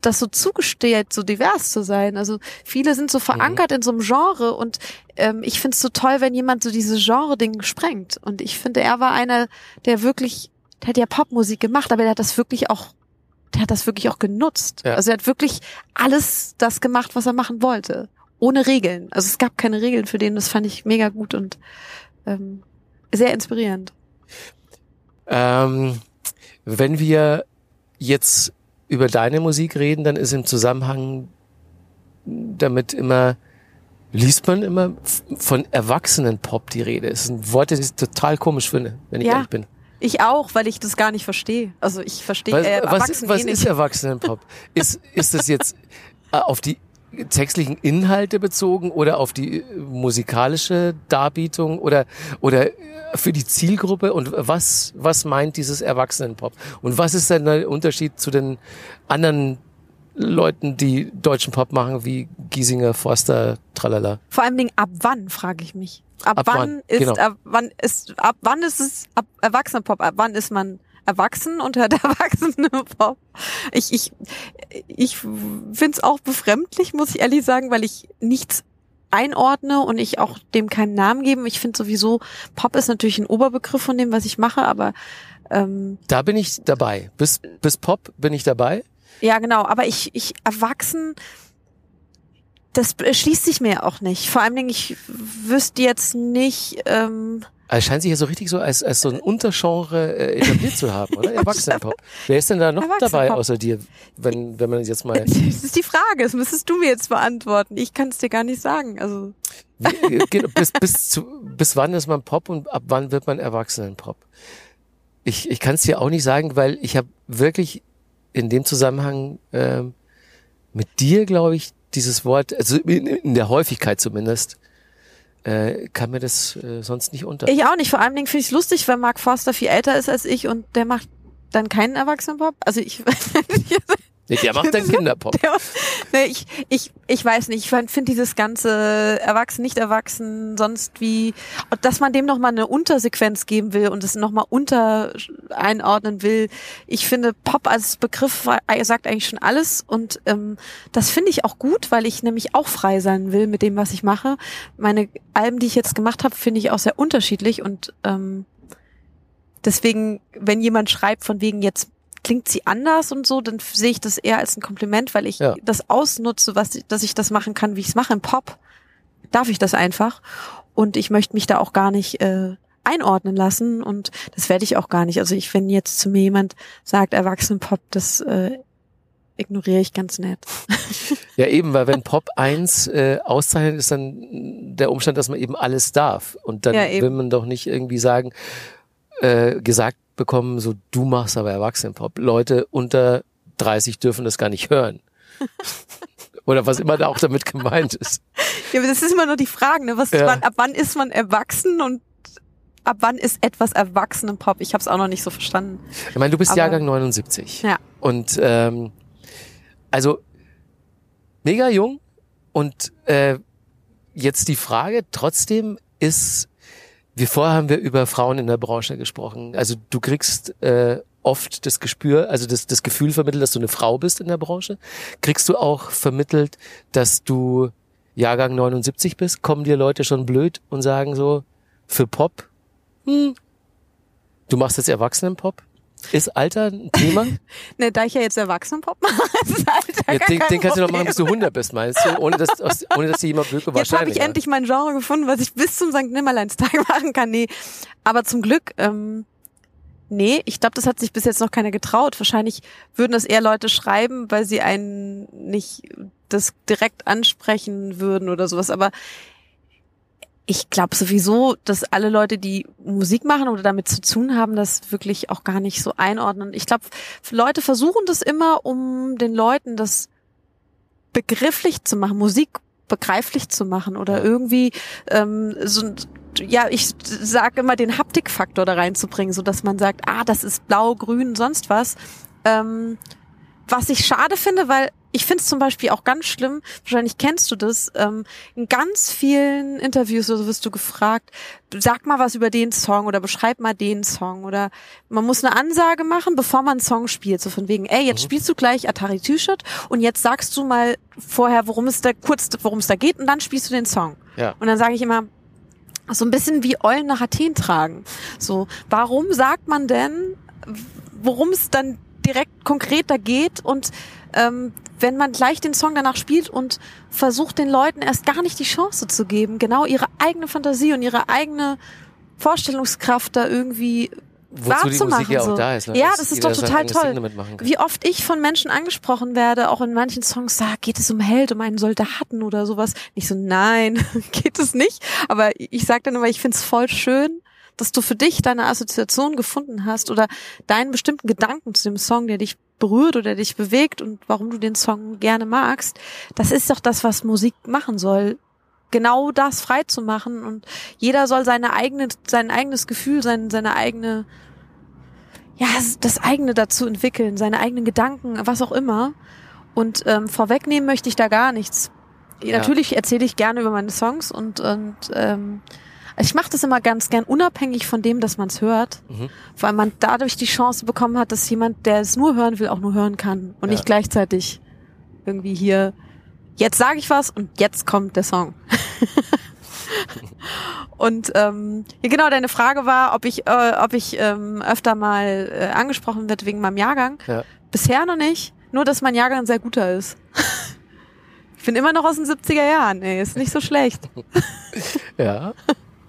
das so zugesteht, so divers zu sein. Also viele sind so verankert in so einem Genre und ähm, ich finde es so toll, wenn jemand so dieses Genre-Ding sprengt. Und ich finde, er war einer, der wirklich, der hat ja Popmusik gemacht, aber der hat das wirklich auch, der hat das wirklich auch genutzt. Ja. Also er hat wirklich alles das gemacht, was er machen wollte. Ohne Regeln. Also es gab keine Regeln für den, das fand ich mega gut und ähm, sehr inspirierend. Ähm, wenn wir jetzt über deine Musik reden, dann ist im Zusammenhang damit immer, liest man immer von Erwachsenen-Pop die Rede. Das ist ein Wort, das ich total komisch finde, wenn ich Ja. ehrlich bin. Ich auch, weil ich das gar nicht verstehe. Also ich verstehe Was, äh, was, Erwachsene was eh ist. Erwachsenen-Pop? Ist, ist das jetzt *laughs* äh, auf die textlichen Inhalte bezogen oder auf die äh, musikalische Darbietung oder, oder äh, für die Zielgruppe? Und was, was meint dieses Erwachsenen-Pop? Und was ist denn der Unterschied zu den anderen Leuten, die deutschen Pop machen, wie Giesinger, Forster, tralala? Vor allem Dingen, ab wann, frage ich mich. Ab, Ab wann, wann? ist, Genau. ab wann ist, ab wann ist es ab Erwachsenenpop? Ab wann ist man erwachsen und hört *laughs* Erwachsenenpop? Ich, ich, ich finde es auch befremdlich, muss ich ehrlich sagen, weil ich nichts einordne und ich auch dem keinen Namen gebe. Ich finde sowieso, Pop ist natürlich ein Oberbegriff von dem, was ich mache, aber ähm, Da bin ich dabei. Bis, bis Pop bin ich dabei. Ja, genau. Aber ich, ich erwachsen, das schließt sich mir auch nicht. Vor allem, ich wüsste jetzt nicht. Ähm, Es scheint sich ja so richtig so als, als so ein Untergenre äh, etabliert zu haben, oder? Erwachsenenpop. Wer ist denn da noch dabei außer dir, wenn, wenn man jetzt mal... *laughs* das ist die Frage. Das müsstest du mir jetzt beantworten. Ich kann es dir gar nicht sagen. Also äh, bis, bis, zu, bis wann ist man Pop und ab wann wird man Erwachsenenpop? Ich, ich kann es dir auch nicht sagen, weil ich habe wirklich in dem Zusammenhang ähm, mit dir, glaube ich, dieses Wort, also in, der Häufigkeit zumindest, äh, kann mir das äh, sonst nicht unter. ich auch nicht. Vor allem finde ich es lustig, weil Mark Forster viel älter ist als ich und der macht dann keinen Erwachsenenpop. Also ich, *laughs* Nee, der macht dann *laughs* Kinderpop. der, nee, ich, ich, ich weiß nicht. Ich finde dieses ganze Erwachsen, nicht erwachsen, sonst wie, dass man dem nochmal eine Untersequenz geben will und es nochmal unter einordnen will. Ich finde, Pop als Begriff sagt eigentlich schon alles und ähm, das finde ich auch gut, weil ich nämlich auch frei sein will mit dem, was ich mache. Meine Alben, die ich jetzt gemacht habe, finde ich auch sehr unterschiedlich und ähm, deswegen, wenn jemand schreibt von wegen jetzt klingt sie anders und so, dann sehe ich das eher als ein Kompliment, weil ich Ja. das ausnutze, was, dass ich das machen kann, wie ich es mache. Im Pop darf ich das einfach. Und ich möchte mich da auch gar nicht äh, einordnen lassen und das werde ich auch gar nicht. Also ich, wenn jetzt zu mir jemand sagt, Erwachsenenpop, das äh, ignoriere ich ganz nett. Ja, *laughs* eben, weil wenn Pop 1 äh, auszeichnet, ist dann der Umstand, dass man eben alles darf. Und dann Ja, will man doch nicht irgendwie sagen, äh, gesagt bekommen, so du machst aber Erwachsenenpop. Leute unter 30 dürfen das gar nicht hören. *laughs* Oder was immer da auch damit gemeint ist. *laughs* Ja, aber das ist immer nur die Frage, ne? Was, Ja. wann, ab wann ist man erwachsen und ab wann ist etwas Erwachsenenpop? Ich habe es auch noch nicht so verstanden. Ich meine, du bist Aber- Jahrgang 79. Ja. Und ähm, also mega jung und äh, jetzt die Frage trotzdem ist, wie vorher haben wir über Frauen in der Branche gesprochen. Also du kriegst äh, oft das Gespür, also das, das Gefühl vermittelt, dass du eine Frau bist in der Branche. Kriegst du auch vermittelt, dass du Jahrgang 79 bist? Kommen dir Leute schon blöd und sagen so, für Pop, hm, du machst jetzt Erwachsenenpop? Ist Alter ein Thema? *laughs* Ne, da ich ja jetzt Erwachsenenpop mache, *laughs* ist Alter Ja, den, den kannst du noch machen, bis du 100 bist, meinst du? Ohne dass, ohne dass dir jemand blöd Jetzt habe ich endlich mein Genre gefunden, was ich bis zum St. Nimmerleinstag *laughs* machen kann. Nee, aber zum Glück, ähm, nee, ich glaube, das hat sich bis jetzt noch keiner getraut. Wahrscheinlich würden das eher Leute schreiben, weil sie einen nicht das direkt ansprechen würden oder sowas. Aber ich glaube sowieso, dass alle Leute, die Musik machen oder damit zu tun haben, das wirklich auch gar nicht so einordnen. Ich glaube, Leute versuchen das immer, um den Leuten das begrifflich zu machen, Musik begreiflich zu machen oder irgendwie ähm, so ein- ja, ich sage immer den Haptikfaktor da reinzubringen, so dass man sagt, ah, das ist blau, grün, sonst was. Ähm, was ich schade finde, weil ich finde es zum Beispiel auch ganz schlimm, wahrscheinlich kennst du das, ähm, in ganz vielen Interviews so wirst du gefragt, sag mal was über den Song oder beschreib mal den Song oder man muss eine Ansage machen, bevor man einen Song spielt, so von wegen, ey, jetzt spielst du gleich Atari T-Shirt und jetzt sagst du mal vorher, worum es da, kurz, worum es da geht und dann spielst du den Song. Ja. Und dann sage ich immer, so ein bisschen wie Eulen nach Athen tragen. So, warum sagt man denn, worum es dann direkt konkreter geht und ähm, wenn man gleich den Song danach spielt und versucht den Leuten erst gar nicht die Chance zu geben, genau ihre eigene Fantasie und ihre eigene Vorstellungskraft da irgendwie wozu die wahrzumachen. Musik ja auch so. da ist. Ne? Ja, das ist doch total toll. Wie oft ich von Menschen angesprochen werde, auch in manchen Songs, da geht es um Held, um einen Soldaten oder sowas. Nicht so, nein, *laughs* geht es nicht. Aber ich sage dann immer, ich find's voll schön, dass du für dich deine Assoziation gefunden hast oder deinen bestimmten Gedanken zu dem Song, der dich berührt oder dich bewegt und warum du den Song gerne magst. Das ist doch das, was Musik machen soll. Genau das frei zu machen und jeder soll seine eigene, sein eigenes Gefühl, sein, seine eigene ja, das eigene dazu entwickeln, seine eigenen Gedanken, was auch immer. Und ähm, vorwegnehmen möchte ich da gar nichts. Ja. Natürlich erzähle ich gerne über meine Songs und, und ähm, ich mache das immer ganz gern unabhängig von dem, dass man es hört, Mhm. weil man dadurch die Chance bekommen hat, dass jemand, der es nur hören will, auch nur hören kann und Ja. nicht gleichzeitig irgendwie hier jetzt sage ich was und jetzt kommt der Song. *laughs* und ähm, ja, genau, deine Frage war, ob ich, äh, ob ich ähm, öfter mal äh, angesprochen wird wegen meinem Jahrgang. Ja. Bisher noch nicht, nur dass mein Jahrgang ein sehr guter ist. *laughs* ich bin immer noch aus den 70er Jahren, ey, ist nicht so schlecht. *laughs* Ja,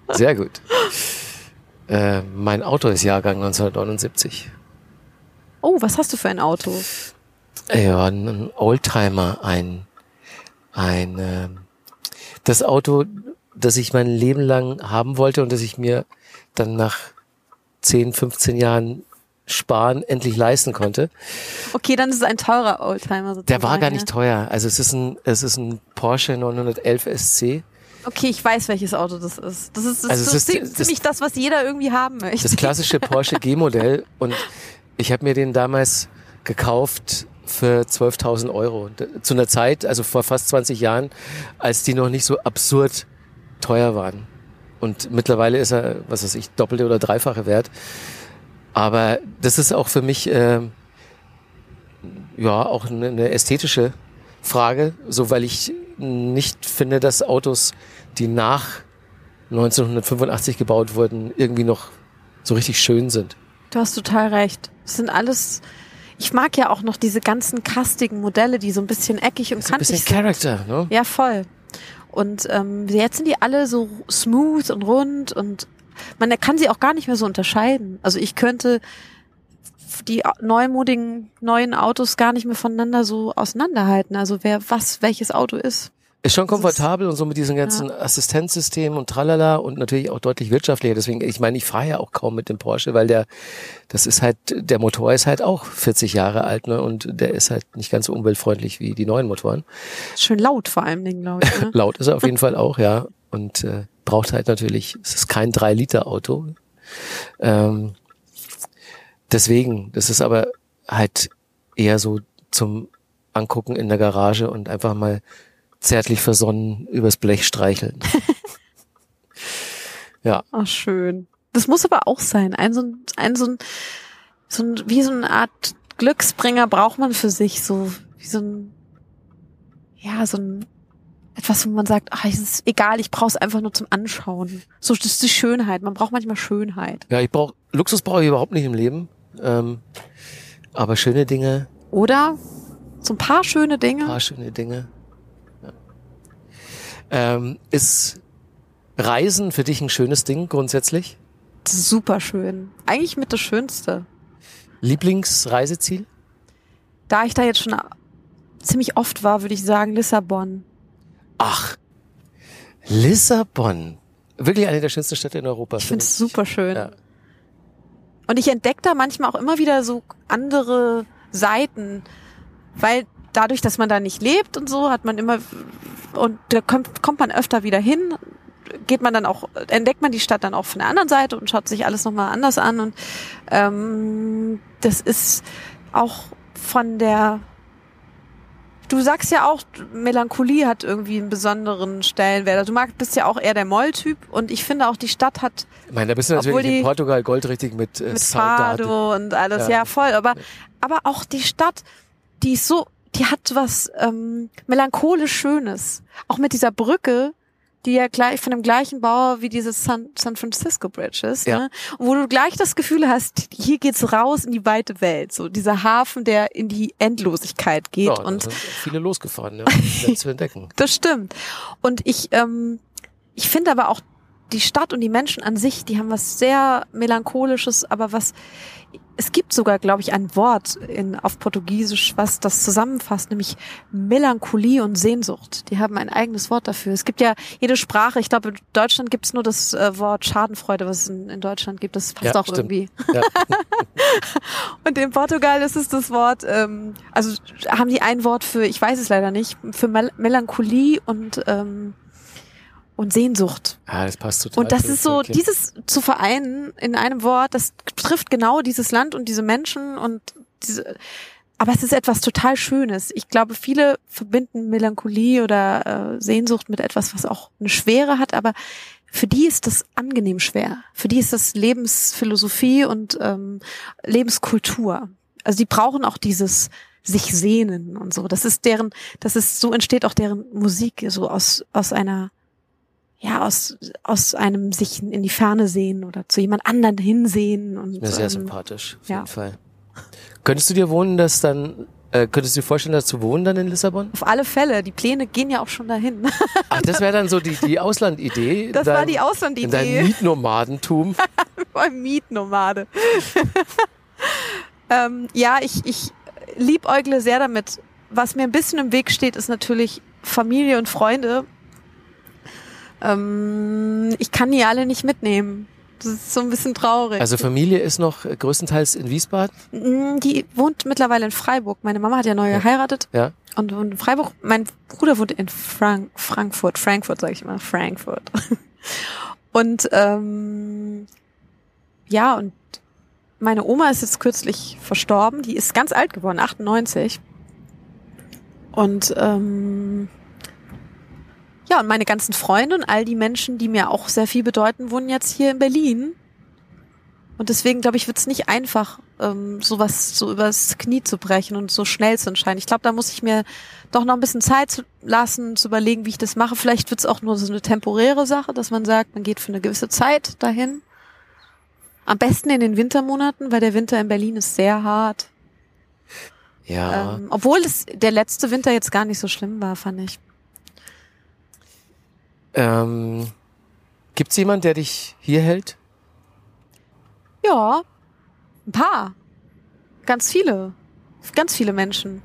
sehr gut. äh, mein Auto ist Jahrgang 1979. Oh, was hast du für ein Auto? Ja, ein Oldtimer, ein, ein, ähm, das Auto, das ich mein Leben lang haben wollte und das ich mir dann nach 10, 15 Jahren sparen endlich leisten konnte. Okay, dann ist es ein teurer Oldtimer sozusagen. Der war gar nicht teuer. Also es ist ein, es ist ein Porsche 911 SC. Okay, ich weiß, welches Auto das ist. Das ist, das Also ist, ist zi- das- ziemlich das, was jeder irgendwie haben möchte. Das klassische *laughs* Porsche G-Modell. Und ich habe mir den damals gekauft für 12.000 Euro. Zu einer Zeit, also vor fast 20 Jahren, als die noch nicht so absurd teuer waren. Und mittlerweile ist er, was weiß ich, doppelte oder dreifache wert. Aber das ist auch für mich ähm, ja auch eine, eine ästhetische Frage, so weil ich nicht finde, dass Autos, die nach 1985 gebaut wurden, irgendwie noch so richtig schön sind. Du hast total recht. Es sind alles. Ich mag ja auch noch diese ganzen kastigen Modelle, die so ein bisschen eckig und Das ist ein kantig bisschen sind. Character, ne? Ja, voll. Und ähm, jetzt sind die alle so smooth und rund und man kann sie auch gar nicht mehr so unterscheiden. Also ich könnte die neumodigen neuen Autos gar nicht mehr voneinander so auseinanderhalten. Also wer was welches Auto ist. Ist schon ist- komfortabel und so mit diesen ganzen Assistenzsystemen und tralala und natürlich auch deutlich wirtschaftlicher. Deswegen, ich meine, ich fahre ja auch kaum mit dem Porsche, weil der, das ist halt, der Motor ist halt auch 40 Jahre alt, ne? Und der ist halt nicht ganz so umweltfreundlich wie die neuen Motoren. Schön laut vor allem, glaube ich. Ne? *laughs* Laut ist er auf jeden Fall auch, ja. Und äh, braucht halt natürlich, es ist kein 3-Liter-Auto. Ähm, deswegen, das ist aber halt eher so zum Angucken in der Garage und einfach mal zärtlich versonnen übers Blech streicheln. *laughs* ja, Ach, schön. Das muss aber auch sein. Ein so ein, ein so ein, so ein, wie so eine Art Glücksbringer braucht man für sich, so, wie so ein, ja, so ein, etwas, wo man sagt, ach, es ist egal, ich brauche es einfach nur zum Anschauen. So, das ist die Schönheit. Man braucht manchmal Schönheit. ja, ich brauche Luxus brauche ich überhaupt nicht im Leben, ähm, aber schöne Dinge, Oder? So ein paar schöne Dinge. paar schöne Dinge. Ja. Ähm, ist Reisen für dich ein schönes Ding grundsätzlich? Super schön. Eigentlich mit das Schönste. Lieblingsreiseziel? Da ich da jetzt schon ziemlich oft war, würde ich sagen Lissabon. Ach, Lissabon. Wirklich eine der schönsten Städte in Europa. Ich finde find es super schön. Ja. Und ich entdecke da manchmal auch immer wieder so andere Seiten, weil dadurch, dass man da nicht lebt und so, hat man immer und da kommt, kommt man öfter wieder hin, geht man dann auch, entdeckt man die Stadt dann auch von der anderen Seite und schaut sich alles nochmal anders an. Und ähm, das ist auch von der Du sagst ja auch, Melancholie hat irgendwie einen besonderen Stellenwert. Also Du mag, bist ja auch eher der Moll-Typ und ich finde auch, die Stadt hat Ich meine, da bist du natürlich in die- Portugal goldrichtig mit, äh, mit. Fado und alles, Ja. ja, voll. Aber, aber auch die Stadt, die ist so, die hat was ähm, melancholisch Schönes. Auch mit dieser Brücke, die ja gleich von dem gleichen Bauer wie dieses San, San Francisco Bridge ist, Ja. ne? wo du gleich das Gefühl hast, hier geht's raus in die weite Welt. So dieser Hafen, der in die Endlosigkeit geht. Ja, und sind viele losgefahren, ja, *laughs* um das zu entdecken. das stimmt. Und ich, ähm, ich finde aber auch die Stadt und die Menschen an sich, die haben was sehr melancholisches, aber was es gibt sogar, glaube ich, ein Wort in, auf Portugiesisch, was das zusammenfasst, nämlich Melancholie und Sehnsucht. Die haben ein eigenes Wort dafür. Es gibt ja jede Sprache, ich glaube, in Deutschland gibt es nur das äh, Wort Schadenfreude, was es in, in Deutschland gibt. Das passt Ja, auch stimmt. irgendwie. Ja. *laughs* Und in Portugal ist es das Wort, ähm, also haben die ein Wort für, ich weiß es leider nicht, für Mel Melancholie und ähm, und Sehnsucht. Ah, das passt total. Und das ist so, okay. dieses zu vereinen in einem Wort, das trifft genau dieses Land und diese Menschen und diese, aber es ist etwas total Schönes. Ich glaube, viele verbinden Melancholie oder äh, Sehnsucht mit etwas, was auch eine Schwere hat, aber für die ist das angenehm schwer. Für die ist das Lebensphilosophie und ähm, Lebenskultur. Also die brauchen auch dieses sich sehnen und so. Das ist deren, das ist, so entsteht auch deren Musik, so aus, aus einer, ja, aus, aus einem sich in die Ferne sehen oder zu jemand anderen hinsehen und Mir sehr ähm, sympathisch, auf ja. jeden Fall. Könntest du dir wohnen, dass dann, äh, könntest du dir vorstellen, dass zu wohnen dann in Lissabon? auf alle Fälle, die Pläne gehen ja auch schon dahin. Ach, das wäre dann so die, die Auslandidee. *laughs* Das dein, war die In deinem Auslandidee Mietnomadentum. *laughs* beim Mietnomade. *laughs* ähm, ja, ich, ich liebäugle sehr damit. Was mir ein bisschen im Weg steht, ist natürlich Familie und Freunde. Ähm, ich kann die alle nicht mitnehmen. Das ist so ein bisschen traurig. Also Familie ist noch größtenteils in Wiesbaden. Mm, Die wohnt mittlerweile in Freiburg. Meine Mama hat ja neu Ja. geheiratet Ja. und wohnt in Freiburg. Mein Bruder wohnt in Frank Frankfurt. Frankfurt sage ich immer. Frankfurt. *laughs* Und ähm, ja, und meine Oma ist jetzt kürzlich verstorben. Die ist ganz alt geworden, 98. Und ähm, ja, und meine ganzen Freunde und all die Menschen, die mir auch sehr viel bedeuten, wohnen jetzt hier in Berlin. Und deswegen, glaube ich, wird es nicht einfach, ähm, sowas so übers Knie zu brechen und so schnell zu entscheiden. Ich glaube, da muss ich mir doch noch ein bisschen Zeit zu lassen, zu überlegen, wie ich das mache. Vielleicht wird es auch nur so eine temporäre Sache, dass man sagt, man geht für eine gewisse Zeit dahin. Am besten in den Wintermonaten, weil der Winter in Berlin ist sehr hart. Ja. Ähm, obwohl es der letzte Winter jetzt gar nicht so schlimm war, fand ich. Ähm, Gibt es jemand, der dich hier hält? Ja, ein paar. Ganz viele. Ganz viele Menschen.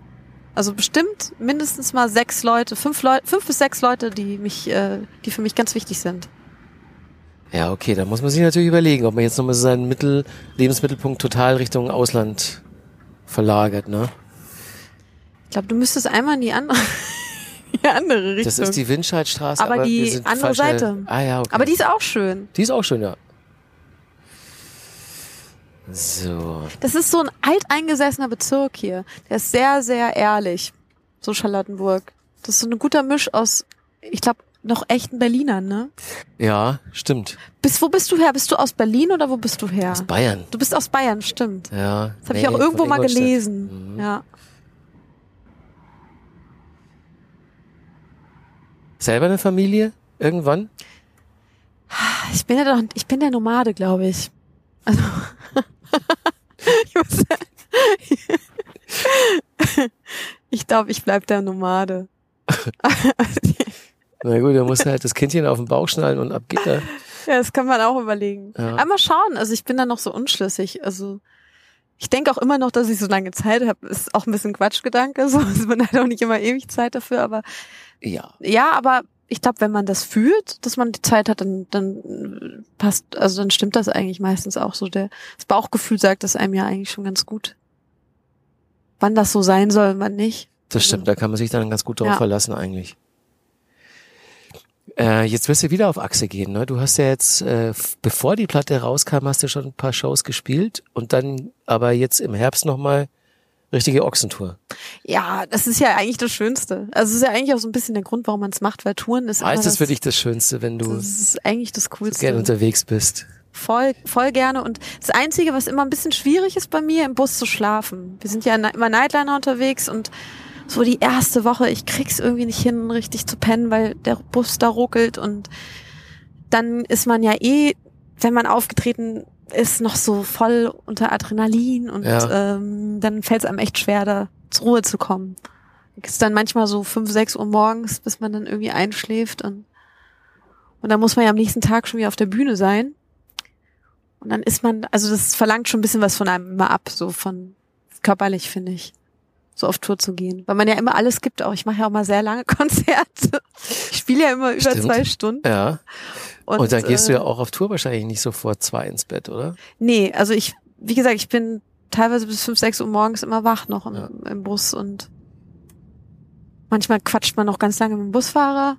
Also bestimmt mindestens mal sechs Leute, fünf Leute, fünf bis sechs Leute, die mich, äh, die für mich ganz wichtig sind. Ja, okay, da muss man sich natürlich überlegen, ob man jetzt nochmal seinen Mittel, Lebensmittelpunkt total Richtung Ausland verlagert, ne? Ich glaube, du müsstest einmal in die andere, *laughs* die andere Richtung. Das ist die Windscheidstraße. Aber die wir sind andere Seite. Ah ja, okay. Aber die ist auch schön. Die ist auch schön, ja. So. Das ist so ein alteingesessener Bezirk hier. Der ist sehr, sehr ehrlich. So Charlottenburg. Das ist so ein guter Misch aus, ich glaube, noch echten Berlinern, ne? Ja, stimmt. Bis, wo bist du her? Bist du aus Berlin oder wo bist du her? Aus Bayern. Du bist aus Bayern, stimmt. Ja. Das habe nee, ich auch irgendwo mal gelesen. Mhm. Ja. Selber eine Familie? Irgendwann? Ich bin ja doch, ich bin der Nomade, glaube ich. Also, *laughs* ich muss- *laughs* ich glaube, ich bleib der Nomade. *laughs* Na gut, da musst du halt das Kindchen auf den Bauch schnallen und ab geht er. Ja, das kann man auch überlegen. Ja. Aber mal schauen, also ich bin da noch so unschlüssig. Also ich denke auch immer noch, dass ich so lange Zeit habe. Ist auch ein bisschen Quatschgedanke. So, also man hat auch nicht immer ewig Zeit dafür, aber Ja. ja, aber ich glaube, wenn man das fühlt, dass man die Zeit hat, dann, dann passt, also dann stimmt das eigentlich meistens auch so. Der, das Bauchgefühl sagt das einem ja eigentlich schon ganz gut. Wann das so sein soll, wann nicht. Das stimmt, da kann man sich dann ganz gut drauf Ja. verlassen eigentlich. Äh, jetzt wirst du wieder auf Achse gehen, ne? Du hast ja jetzt, äh, bevor die Platte rauskam, hast du schon ein paar Shows gespielt und dann aber jetzt im Herbst nochmal richtige Ochsentour. Ja, das ist ja eigentlich das Schönste. Also es ist ja eigentlich auch so ein bisschen der Grund, warum man es macht, weil Touren ist Ah, ist das das, für dich das Schönste, wenn du das ist eigentlich das so Coolste. gerne unterwegs bist? Voll, voll gerne. Und das Einzige, was immer ein bisschen schwierig ist bei mir, im Bus zu schlafen. Wir sind ja immer Nightliner unterwegs und so die erste Woche, ich krieg's irgendwie nicht hin, richtig zu pennen, weil der Bus da ruckelt und dann ist man ja eh, wenn man aufgetreten ist, noch so voll unter Adrenalin und Ja. ähm, dann fällt es einem echt schwer, da zur Ruhe zu kommen. Es ist dann manchmal so fünf, sechs Uhr morgens, bis man dann irgendwie einschläft und Und dann muss man ja am nächsten Tag schon wieder auf der Bühne sein. Und dann ist man, also das verlangt schon ein bisschen was von einem immer ab, so von körperlich, finde ich, so auf Tour zu gehen. Weil man ja immer alles gibt auch. Ich mache ja auch mal sehr lange *laughs* Konzerte. Ich spiele ja immer über Stimmt. zwei Stunden. Ja. Und, dann gehst du äh, ja auch auf Tour wahrscheinlich nicht so vor zwei ins Bett, oder? Nee, also ich, wie gesagt, ich bin teilweise bis fünf, sechs Uhr morgens immer wach noch im, Ja. im Bus und manchmal quatscht man noch ganz lange mit dem Busfahrer.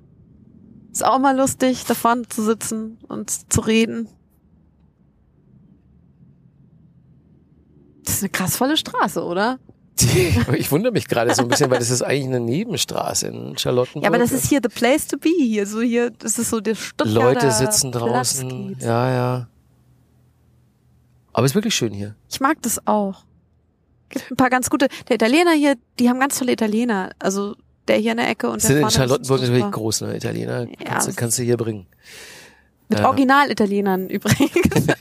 Ist auch mal lustig, da vorne zu sitzen und zu reden. Das ist eine krass volle Straße, oder? Die, *laughs* ich wundere mich gerade so ein bisschen, weil das ist eigentlich eine Nebenstraße in Charlottenburg. Ja, aber das ist hier the place to be hier. So hier, das ist so der Stuttgarter Leute sitzen draußen. Ja, ja. Aber es ist wirklich schön hier. Ich mag das auch. Gibt ein paar ganz gute. Der Italiener hier, die haben ganz tolle Italiener. Also der hier in der Ecke und sind der in vorne. Charlottenburg das ist natürlich ne? Italiener. Ja, Kannst, das- kannst du hier bringen. Mit Ja. Original-Italienern übrigens. *laughs*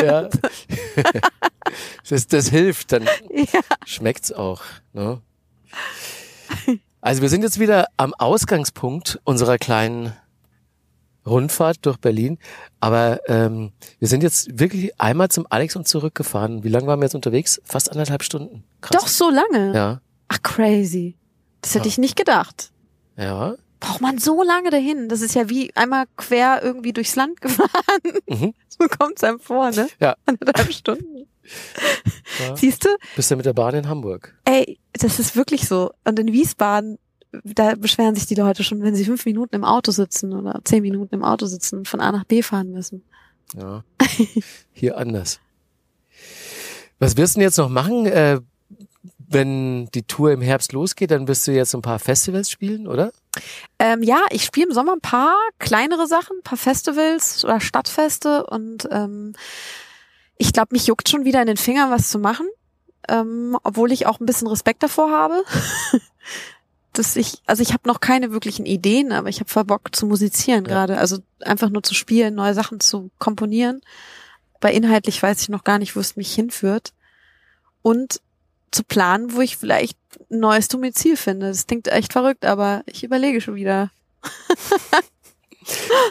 Ja. *laughs* das, das hilft, dann ja. schmeckt's auch. Ne? Also wir sind jetzt wieder am Ausgangspunkt unserer kleinen Rundfahrt durch Berlin. Aber ähm, wir sind jetzt wirklich einmal zum Alex und zurückgefahren. Wie lange waren wir jetzt unterwegs? Fast anderthalb Stunden. Krass. Doch so lange. Ja. Ach, crazy. Das hätte Ja. ich nicht gedacht. Ja. Braucht man so lange dahin? Das ist ja wie einmal quer irgendwie durchs Land *laughs* gefahren. Mhm. So kommt's einem vor, ne? Ja. *laughs* Anderthalb Stunden. ja. Siehst du? Bist du mit der Bahn in Hamburg? Ey, das ist wirklich so. Und in Wiesbaden, da beschweren sich die Leute schon, wenn sie fünf Minuten im Auto sitzen oder zehn Minuten im Auto sitzen und von A nach B fahren müssen. Ja. *laughs* Hier anders. Was wirst du denn jetzt noch machen, äh, wenn die Tour im Herbst losgeht? Dann wirst du jetzt ein paar Festivals spielen, oder? Ähm, ja, ich spiele im Sommer ein paar kleinere Sachen, ein paar Festivals oder Stadtfeste und ähm, ich glaube, mich juckt schon wieder in den Fingern, was zu machen, ähm, obwohl ich auch ein bisschen Respekt davor habe. *laughs* Dass ich, also ich habe noch keine wirklichen Ideen, aber ich habe voll Bock zu musizieren Ja. gerade. Also einfach nur zu spielen, neue Sachen zu komponieren. Bei inhaltlich weiß ich noch gar nicht, wo es mich hinführt. Und zu planen, wo ich vielleicht ein neues Domizil finde. Das klingt echt verrückt, aber ich überlege schon wieder. *laughs*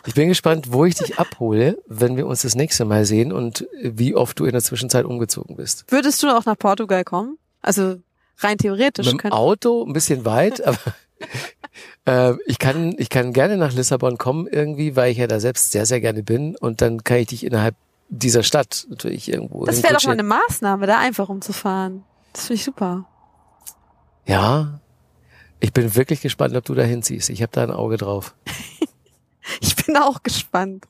Ich bin gespannt, wo ich dich abhole, wenn wir uns das nächste Mal sehen und wie oft du in der Zwischenzeit umgezogen bist. Würdest du auch nach Portugal kommen? Also rein theoretisch Mit dem. Auto ein bisschen weit, *laughs* aber äh, ich kann ich kann gerne nach Lissabon kommen irgendwie, weil ich ja da selbst sehr sehr gerne bin und dann kann ich dich innerhalb dieser Stadt natürlich irgendwo Das wäre doch mal eine Maßnahme, da einfach rumzufahren. Das finde ich super. Ja, ich bin wirklich gespannt, ob du da hinziehst. Ich habe da ein Auge drauf. *laughs* Ich bin auch gespannt.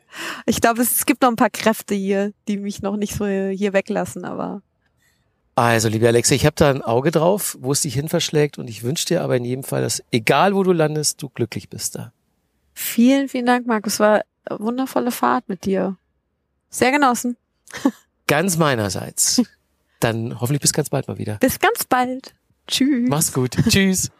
Ich glaube, es, es gibt noch ein paar Kräfte hier, die mich noch nicht so hier weglassen, aber Also, liebe Alexa, ich habe da ein Auge drauf, wo es dich hin verschlägt und ich wünsche dir aber in jedem Fall, dass egal wo du landest, du glücklich bist da. vielen, vielen Dank, Markus. War eine wundervolle Fahrt mit dir. Sehr genossen. Ganz meinerseits. *laughs* Dann hoffentlich bis ganz bald mal wieder. Bis ganz bald. Tschüss. Mach's gut. Tschüss.